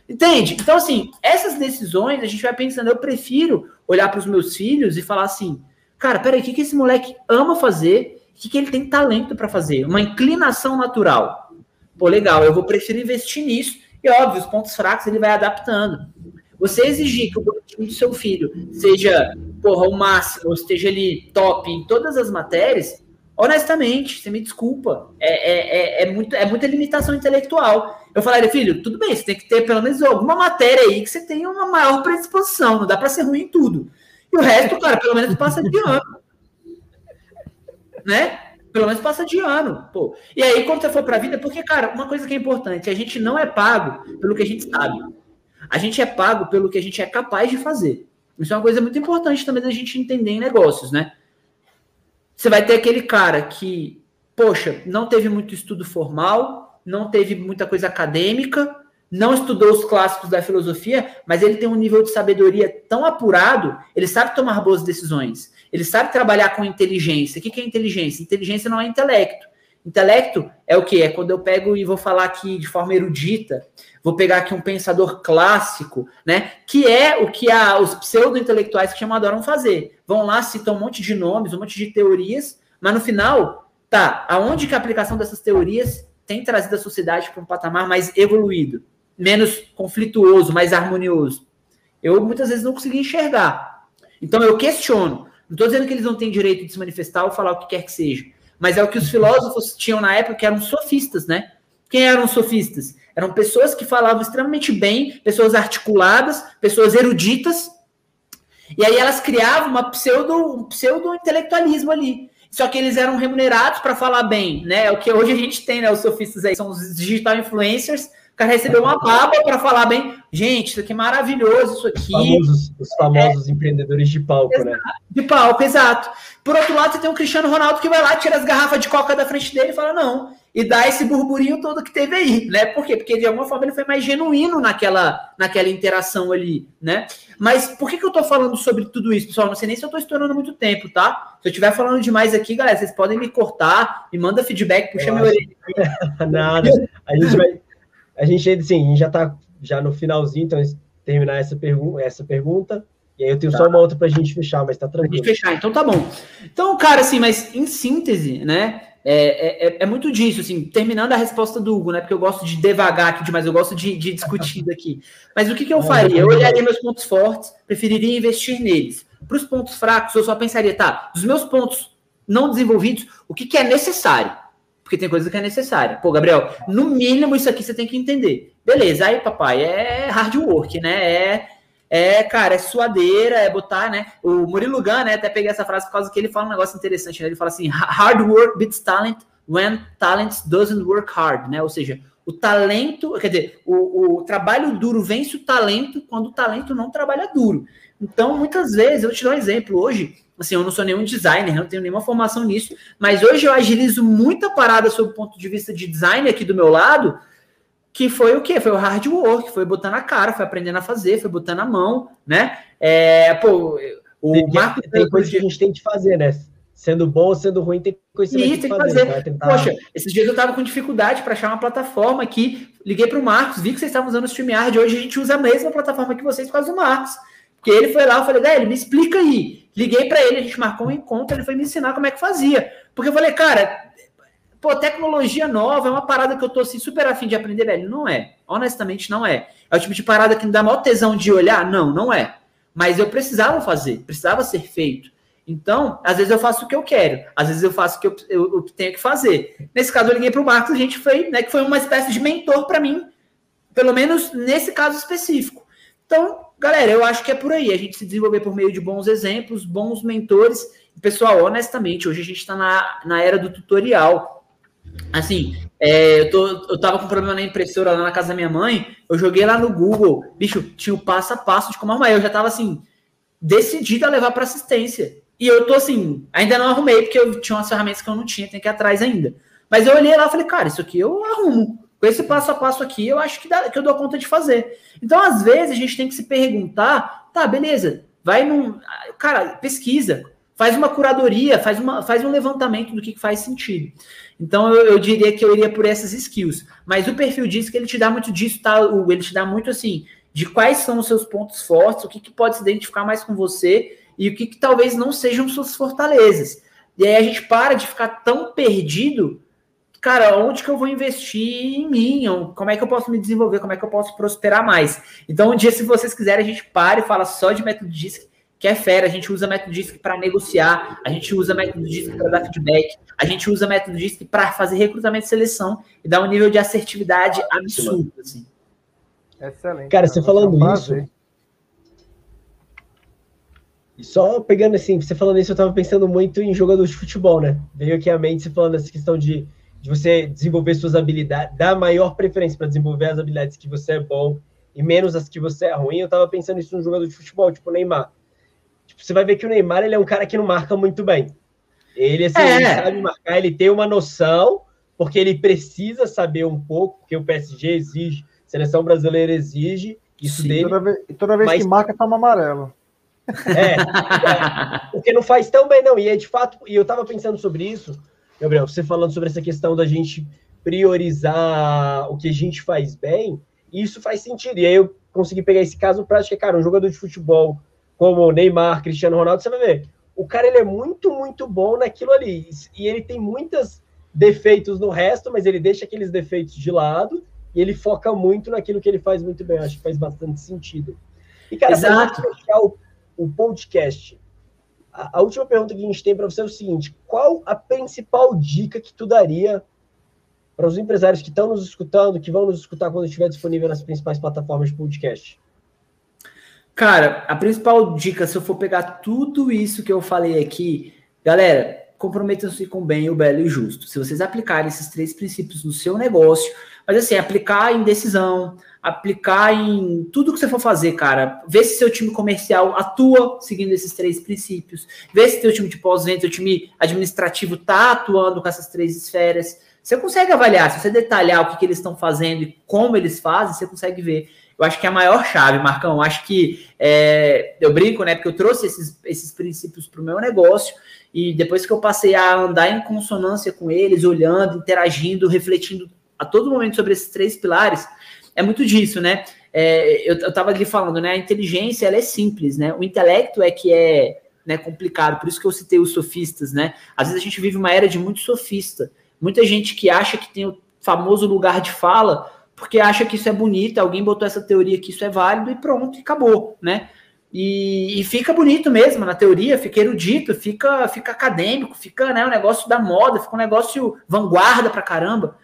Entende? Então, assim, essas decisões a gente vai pensando, eu prefiro olhar para os meus filhos e falar assim, cara, peraí, o que, que esse moleque ama fazer? O que, que ele tem talento para fazer? Uma inclinação natural. Pô, legal, eu vou preferir investir nisso. E óbvio, os pontos fracos ele vai adaptando. Você exigir que o boletim do seu filho seja, porra, o máximo, ou esteja ali top em todas as matérias, honestamente, você me desculpa, é, é, é, é, muito, é muita limitação intelectual. Eu falaria, filho, tudo bem, você tem que ter pelo menos alguma matéria aí que você tenha uma maior predisposição, não dá para ser ruim em tudo. E o resto, cara, pelo menos passa de ano né? Pelo menos passa de ano, pô. E aí, quando você for para a vida, porque, cara, uma coisa que é importante, a gente não é pago pelo que a gente sabe. A gente é pago pelo que a gente é capaz de fazer. Isso é uma coisa muito importante também da gente entender em negócios, né? Você vai ter aquele cara que, poxa, não teve muito estudo formal, não teve muita coisa acadêmica, não estudou os clássicos da filosofia, mas ele tem um nível de sabedoria tão apurado, ele sabe tomar boas decisões. Ele sabe trabalhar com inteligência. O que é inteligência? Inteligência não é intelecto. Intelecto é o que? É quando eu pego e vou falar aqui de forma erudita, vou pegar aqui um pensador clássico, né? Que é o que a, os pseudo-intelectuais que chamam adoram fazer. Vão lá, citam um monte de nomes, um monte de teorias, mas no final, tá, aonde que a aplicação dessas teorias tem trazido a sociedade para um patamar mais evoluído, menos conflituoso, mais harmonioso? Eu muitas vezes não consegui enxergar. Então eu questiono. Não estou dizendo que eles não têm direito de se manifestar ou falar o que quer que seja, mas é o que os filósofos tinham na época, que eram sofistas, né? Quem eram sofistas? Eram pessoas que falavam extremamente bem, pessoas articuladas, pessoas eruditas, e aí elas criavam uma pseudo, um pseudo-intelectualismo ali. Só que eles eram remunerados para falar bem, né? É o que hoje a gente tem, né? Os sofistas aí são os digital influencers o cara recebeu uma baba para falar bem. Gente, isso aqui é maravilhoso, isso aqui. Os famosos, os famosos é, empreendedores de palco, né? exato, né? De palco, exato. Por outro lado, você tem o Cristiano Ronaldo que vai lá, tira as garrafas de coca da frente dele e fala, não. E dá esse burburinho todo que teve aí, né? Por quê? Porque de alguma forma ele foi mais genuíno naquela, naquela interação ali, né? Mas por que, que eu tô falando sobre tudo isso, pessoal? Não sei nem se eu tô estourando muito tempo, tá? Se eu estiver falando demais aqui, galera, vocês podem me cortar, me manda feedback, puxa meu orelha. Nada. A gente vai a gente, assim, a gente já está já no finalzinho, então terminar essa, pergu essa pergunta. E aí eu tenho tá. só uma outra para a gente fechar, mas tá tranquilo. Pra gente fechar, então tá bom. Então, cara, assim, mas em síntese, né? É, é, é, muito disso, assim, terminando a resposta do Hugo, né? Porque eu gosto de devagar aqui demais, eu gosto de, de discutir daqui. Mas o que, que eu faria? Eu olharia meus pontos fortes, preferiria investir neles. Para os pontos fracos, eu só pensaria, tá, dos meus pontos não desenvolvidos, o que, que é necessário? Porque tem coisa que é necessária. Pô, Gabriel, no mínimo isso aqui você tem que entender. Beleza, aí, papai, é hard work, né? É, é cara, é suadeira, é botar, né? O Murilo Gun, né? Até peguei essa frase por causa que ele fala um negócio interessante, né? Ele fala assim: hard work beats talent when talent doesn't work hard, né? Ou seja, o talento, quer dizer, o, o trabalho duro vence o talento quando o talento não trabalha duro. Então, muitas vezes, eu te dou um exemplo. Hoje, assim, eu não sou nenhum designer, não tenho nenhuma formação nisso, mas hoje eu agilizo muita parada sob o ponto de vista de design aqui do meu lado, que foi o quê? Foi o hard work, foi botando a cara, foi aprendendo a fazer, foi botando a mão, né? É, pô, o tem, Marco... Tem coisa que a gente tem que fazer, né? Sendo bom ou sendo ruim, tem coisa que Isso, tem que fazer. fazer. Tentar... Poxa, esses dias eu tava com dificuldade para achar uma plataforma aqui, liguei para o Marcos, vi que vocês estavam usando o StreamYard, hoje a gente usa a mesma plataforma que vocês por causa do Marcos. Porque ele foi lá, eu falei, velho, me explica aí. Liguei para ele, a gente marcou um encontro, ele foi me ensinar como é que fazia. Porque eu falei, cara, pô, tecnologia nova é uma parada que eu tô assim, super afim de aprender, velho. Não é. Honestamente, não é. É o tipo de parada que me dá maior tesão de olhar? Não, não é. Mas eu precisava fazer, precisava ser feito. Então, às vezes eu faço o que eu quero, às vezes eu faço o que eu, eu, eu tenho que fazer. Nesse caso, eu liguei para o Marcos, a gente foi, né, que foi uma espécie de mentor para mim, pelo menos nesse caso específico. Então, galera, eu acho que é por aí. A gente se desenvolver por meio de bons exemplos, bons mentores. Pessoal, honestamente, hoje a gente está na, na era do tutorial. Assim, é, eu, tô, eu tava com problema na impressora lá na casa da minha mãe. Eu joguei lá no Google, bicho, tinha o passo a passo de como arrumar. Eu já tava assim, decidido a levar para assistência. E eu tô assim, ainda não arrumei, porque eu tinha umas ferramentas que eu não tinha, tem que ir atrás ainda. Mas eu olhei lá e falei, cara, isso aqui eu arrumo. Esse passo a passo aqui, eu acho que, dá, que eu dou conta de fazer. Então, às vezes, a gente tem que se perguntar, tá, beleza, vai num. Cara, pesquisa, faz uma curadoria, faz, uma, faz um levantamento do que, faz sentido. Então, eu, eu, diria que eu iria por essas skills. Mas o perfil diz que ele te dá muito disso, tá? Ele te dá muito assim, de quais são os seus pontos fortes, o que, que pode se identificar mais com você e o que, que talvez não sejam suas fortalezas. E aí a gente para de ficar tão perdido cara, onde que eu vou investir em mim? Como é que eu posso me desenvolver? Como é que eu posso prosperar mais? Então, um dia, se vocês quiserem, a gente para e fala só de método DISC, que é fera. A gente usa método DISC para negociar, a gente usa método DISC para dar feedback, a gente usa método DISC para fazer recrutamento e seleção e dar um nível de assertividade absurdo, assim. Excelente. Cara, você falando é isso. E só pegando assim, você falando isso, eu tava pensando muito em jogador de futebol, né? Veio aqui a mente você falando essa questão de de você desenvolver suas habilidades, dar maior preferência para desenvolver as habilidades que você é bom e menos as que você é ruim. Eu tava pensando isso num jogador de futebol, tipo o Neymar. Tipo, você vai ver que o Neymar ele é um cara que não marca muito bem. Ele, assim, é. ele sabe marcar, ele tem uma noção, porque ele precisa saber um pouco, porque o PSG exige, a seleção brasileira exige isso Sim, dele. Toda vez, toda vez mas... que marca, toma amarelo. É, é, porque não faz tão bem, não. E é de fato, e eu tava pensando sobre isso, Gabriel, você falando sobre essa questão da gente priorizar o que a gente faz bem, isso faz sentido. E aí eu consegui pegar esse caso prático, é, cara, um jogador de futebol como o Neymar, Cristiano Ronaldo, você vai ver, o cara ele é muito, muito bom naquilo ali. E ele tem muitos defeitos no resto, mas ele deixa aqueles defeitos de lado e ele foca muito naquilo que ele faz muito bem. Eu acho que faz bastante sentido. E, cara, para fechar o, o podcast, a, última pergunta que a gente tem para você é o seguinte: qual a principal dica que tu daria para os empresários que estão nos escutando, que vão nos escutar quando estiver disponível nas principais plataformas de podcast? Cara, a principal dica, se eu for pegar tudo isso que eu falei aqui, galera, comprometam-se com o bem, o belo e o justo. Se vocês aplicarem esses três princípios no seu negócio, mas assim, aplicar em decisão, aplicar em tudo que você for fazer, cara. Vê se seu time comercial atua seguindo esses três princípios. Vê se seu time de pós-venda, seu time administrativo tá atuando com essas três esferas. Você consegue avaliar, se você detalhar o que, que eles estão fazendo e como eles fazem, você consegue ver. Eu acho que é a maior chave, Marcão. Eu acho que é, eu brinco, né? Porque eu trouxe esses, esses princípios para o meu negócio e depois que eu passei a andar em consonância com eles, olhando, interagindo, refletindo a todo momento sobre esses três pilares, é muito disso, né? É, eu, tava ali falando, né? A inteligência ela é simples, né? O intelecto é que é né, complicado. Por isso que eu citei os sofistas, né? Às vezes a gente vive uma era de muito sofista. Muita gente que acha que tem o famoso lugar de fala porque acha que isso é bonito, alguém botou essa teoria que isso é válido e pronto, e acabou, né? E, e, fica bonito mesmo na teoria, fica erudito, fica, fica acadêmico, fica né, um negócio da moda, fica um negócio vanguarda pra caramba.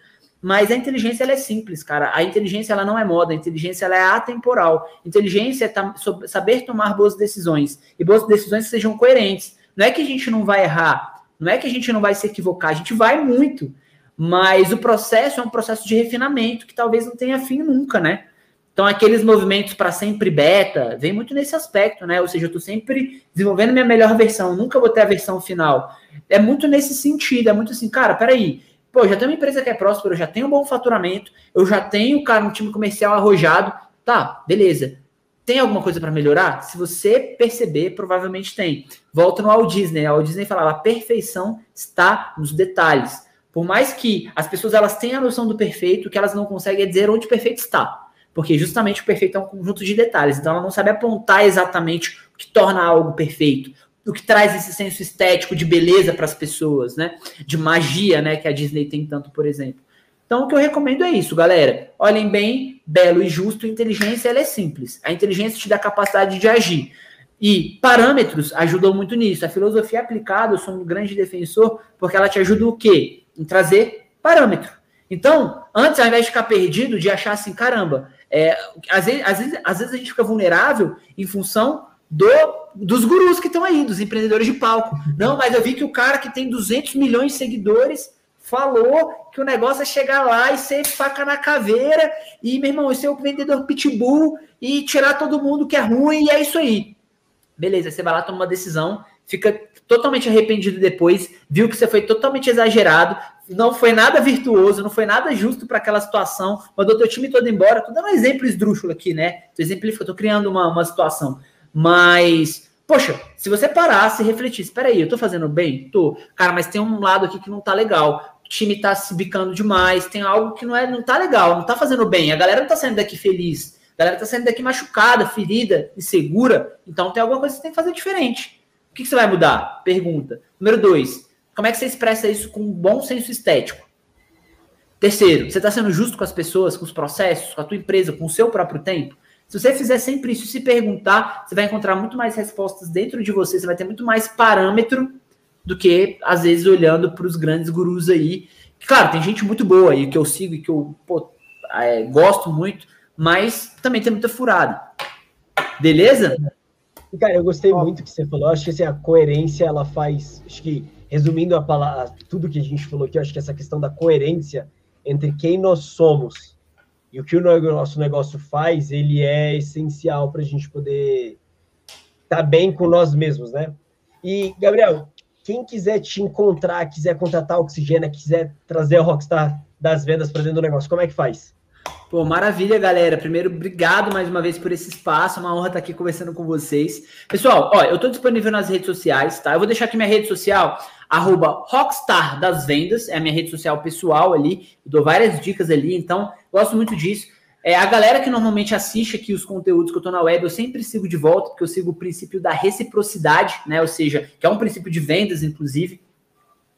Mas a inteligência ela é simples, cara. A inteligência ela não é moda, a inteligência ela é atemporal. Inteligência é saber tomar boas decisões e boas decisões sejam coerentes. Não é que a gente não vai errar, não é que a gente não vai se equivocar, a gente vai muito. Mas o processo é um processo de refinamento que talvez não tenha fim nunca, né? Então, aqueles movimentos para sempre beta, vem muito nesse aspecto, né? Ou seja, eu estou sempre desenvolvendo minha melhor versão, nunca vou ter a versão final. É muito nesse sentido, é muito assim, cara, peraí, Pô, já tenho uma empresa que é próspera, eu já tenho um bom faturamento, eu já tenho, cara, um time comercial arrojado. Tá, beleza. Tem alguma coisa para melhorar? Se você perceber, provavelmente tem. Volta no Walt Disney. A Walt Disney falava: a perfeição está nos detalhes. Por mais que as pessoas elas tenham a noção do perfeito, o que elas não conseguem é dizer onde o perfeito está. Porque justamente o perfeito é um conjunto de detalhes. Então ela não sabe apontar exatamente o que torna algo perfeito o que traz esse senso estético de beleza para as pessoas, né? De magia, né? Que a Disney tem tanto, por exemplo. Então, o que eu recomendo é isso, galera. Olhem bem, belo e justo, inteligência ela é simples. A inteligência te dá capacidade de agir. E parâmetros ajudam muito nisso. A filosofia aplicada, eu sou um grande defensor, porque ela te ajuda o quê? Em trazer parâmetro. Então, antes, ao invés de ficar perdido, de achar assim, caramba, é, às, vezes, às, vezes, às vezes a gente fica vulnerável em função do, dos gurus que estão aí, dos empreendedores de palco. Não, mas eu vi que o cara que tem 200 milhões de seguidores falou que o negócio é chegar lá e ser faca na caveira e, meu irmão, ser o vendedor pitbull e tirar todo mundo que é ruim e é isso aí. Beleza, você vai lá, toma uma decisão, fica totalmente arrependido depois, viu que você foi totalmente exagerado, não foi nada virtuoso, não foi nada justo para aquela situação, mandou teu time todo embora. Tô dando um exemplo esdrúxulo aqui, né? Tô exemplificando, tô criando uma, uma situação. Mas, poxa, se você parasse e refletisse, aí, eu tô fazendo bem? Tô. Cara, mas tem um lado aqui que não tá legal. O time tá se bicando demais, tem algo que não é, não tá legal, não tá fazendo bem. A galera não tá saindo daqui feliz. A galera tá saindo daqui machucada, ferida, insegura. Então tem alguma coisa que você tem que fazer diferente. O que, que você vai mudar? Pergunta. Número dois, como é que você expressa isso com um bom senso estético? Terceiro, você está sendo justo com as pessoas, com os processos, com a tua empresa, com o seu próprio tempo? Se você fizer sempre isso, se perguntar, você vai encontrar muito mais respostas dentro de você, você vai ter muito mais parâmetro do que, às vezes, olhando para os grandes gurus aí. Claro, tem gente muito boa aí que eu sigo e que eu pô, é, gosto muito, mas também tem muita furada. Beleza? Cara, eu gostei muito que você falou. Acho que assim, a coerência ela faz. Acho que, resumindo a palavra, tudo que a gente falou aqui, acho que essa questão da coerência entre quem nós somos e o que o nosso negócio faz, ele é essencial para a gente poder estar tá bem com nós mesmos, né? E, Gabriel, quem quiser te encontrar, quiser contratar Oxigênio, quiser trazer o Rockstar das vendas para dentro do negócio, como é que faz? Pô, maravilha, galera. Primeiro, obrigado mais uma vez por esse espaço. É uma honra estar aqui conversando com vocês. Pessoal, ó, eu estou disponível nas redes sociais, tá? Eu vou deixar aqui minha rede social, arroba Rockstar das Vendas, é a minha rede social pessoal ali. Dou várias dicas ali, então gosto muito disso. É, a galera que normalmente assiste aqui os conteúdos que eu estou na web, eu sempre sigo de volta, porque eu sigo o princípio da reciprocidade, né? Ou seja, que é um princípio de vendas, inclusive.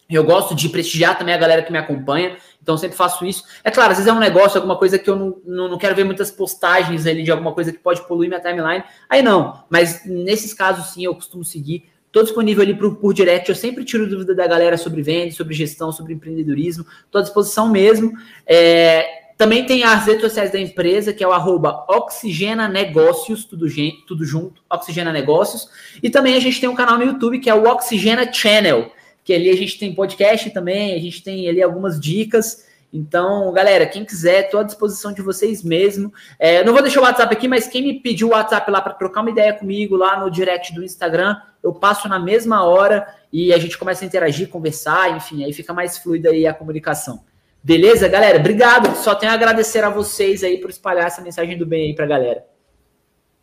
Eu gosto de prestigiar também a galera que me acompanha, então sempre faço isso. É claro, às vezes é um negócio, alguma coisa que eu não, não, não, quero ver muitas postagens ali de alguma coisa que pode poluir minha timeline. Aí não, mas nesses casos sim eu costumo seguir. Estou disponível ali por, por direct, eu sempre tiro dúvida da galera sobre vendas, sobre gestão, sobre empreendedorismo. Estou à disposição mesmo. É, também tem as redes sociais da empresa, que é o arroba Oxigena Negócios, tudo, tudo junto, Oxigena Negócios. E também a gente tem um canal no YouTube, que é o Oxigena Channel que ali a gente tem podcast também, a gente tem ali algumas dicas. Então, galera, quem quiser, estou à disposição de vocês mesmo. É, não vou deixar o WhatsApp aqui, mas quem me pediu o WhatsApp lá para trocar uma ideia comigo lá no direct do Instagram, eu passo na mesma hora e a gente começa a interagir, conversar, enfim, aí fica mais fluida aí a comunicação. Beleza, galera? Obrigado. Só tenho a agradecer a vocês aí por espalhar essa mensagem do bem aí para a galera.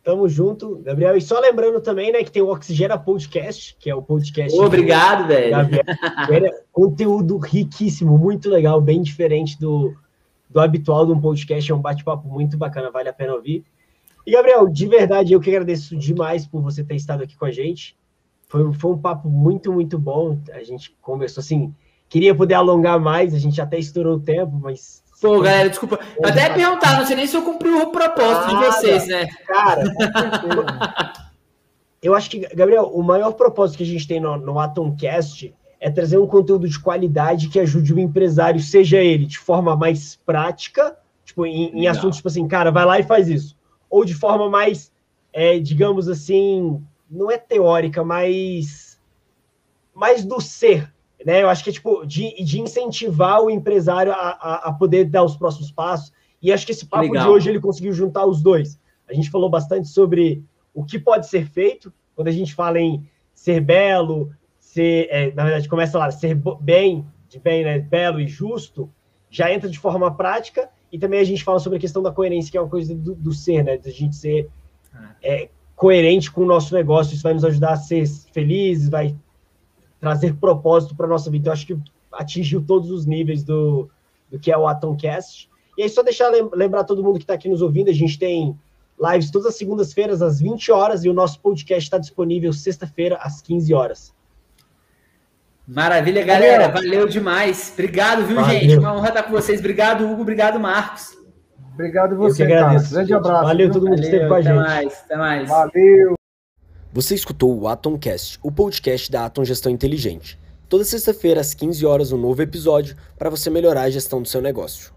Tamo junto, Gabriel. E só lembrando também, né, que tem o Oxigena Podcast, que é o podcast. Obrigado, velho. Gabriel. Conteúdo riquíssimo, muito legal, bem diferente do, do habitual de um podcast. É um bate-papo muito bacana, vale a pena ouvir. E, Gabriel, de verdade, eu que agradeço demais por você ter estado aqui com a gente. foi, foi um papo muito, muito bom. A gente conversou assim. Queria poder alongar mais, a gente até estourou o tempo, mas. Pô, galera, desculpa. Eu até ia perguntar, não sei nem se eu cumpri o propósito de vocês, né? Cara, eu acho que, Gabriel, o maior propósito que a gente tem no, no Atomcast é trazer um conteúdo de qualidade que ajude o empresário, seja ele de forma mais prática, tipo, em, em assuntos tipo assim, cara, vai lá e faz isso. Ou de forma mais, é, digamos assim, não é teórica, mas mais do ser, né? Eu acho que é tipo de, de incentivar o empresário a, a, a, poder dar os próximos passos. E acho que esse papo Legal. de hoje ele conseguiu juntar os dois. A gente falou bastante sobre o que pode ser feito quando a gente fala em ser belo, ser, é, na verdade, começa lá, ser bem, de bem, né, belo e justo, já entra de forma prática. E também a gente fala sobre a questão da coerência, que é uma coisa do, do ser, né? Da gente ser é, coerente com o nosso negócio. Isso vai nos ajudar a ser felizes, vai trazer propósito para a nossa vida. Eu acho que atingiu todos os níveis do, do que é o Atomcast. E aí, só deixar lembrar todo mundo que está aqui nos ouvindo, a gente tem lives todas as segundas-feiras, às 20 horas, e o nosso podcast está disponível sexta-feira, às 15 horas. Maravilha, galera. Valeu demais. Obrigado, viu, Valeu. gente? Uma honra estar com vocês. Obrigado, Hugo. Obrigado, Marcos. Obrigado você, cara. Grande abraço. Valeu viu? todo mundo Valeu, que esteve com a até gente. Até mais, até mais. Valeu. Você escutou o Atomcast, o podcast da Atom Gestão Inteligente. Toda sexta-feira, às 15 horas, um novo episódio para você melhorar a gestão do seu negócio.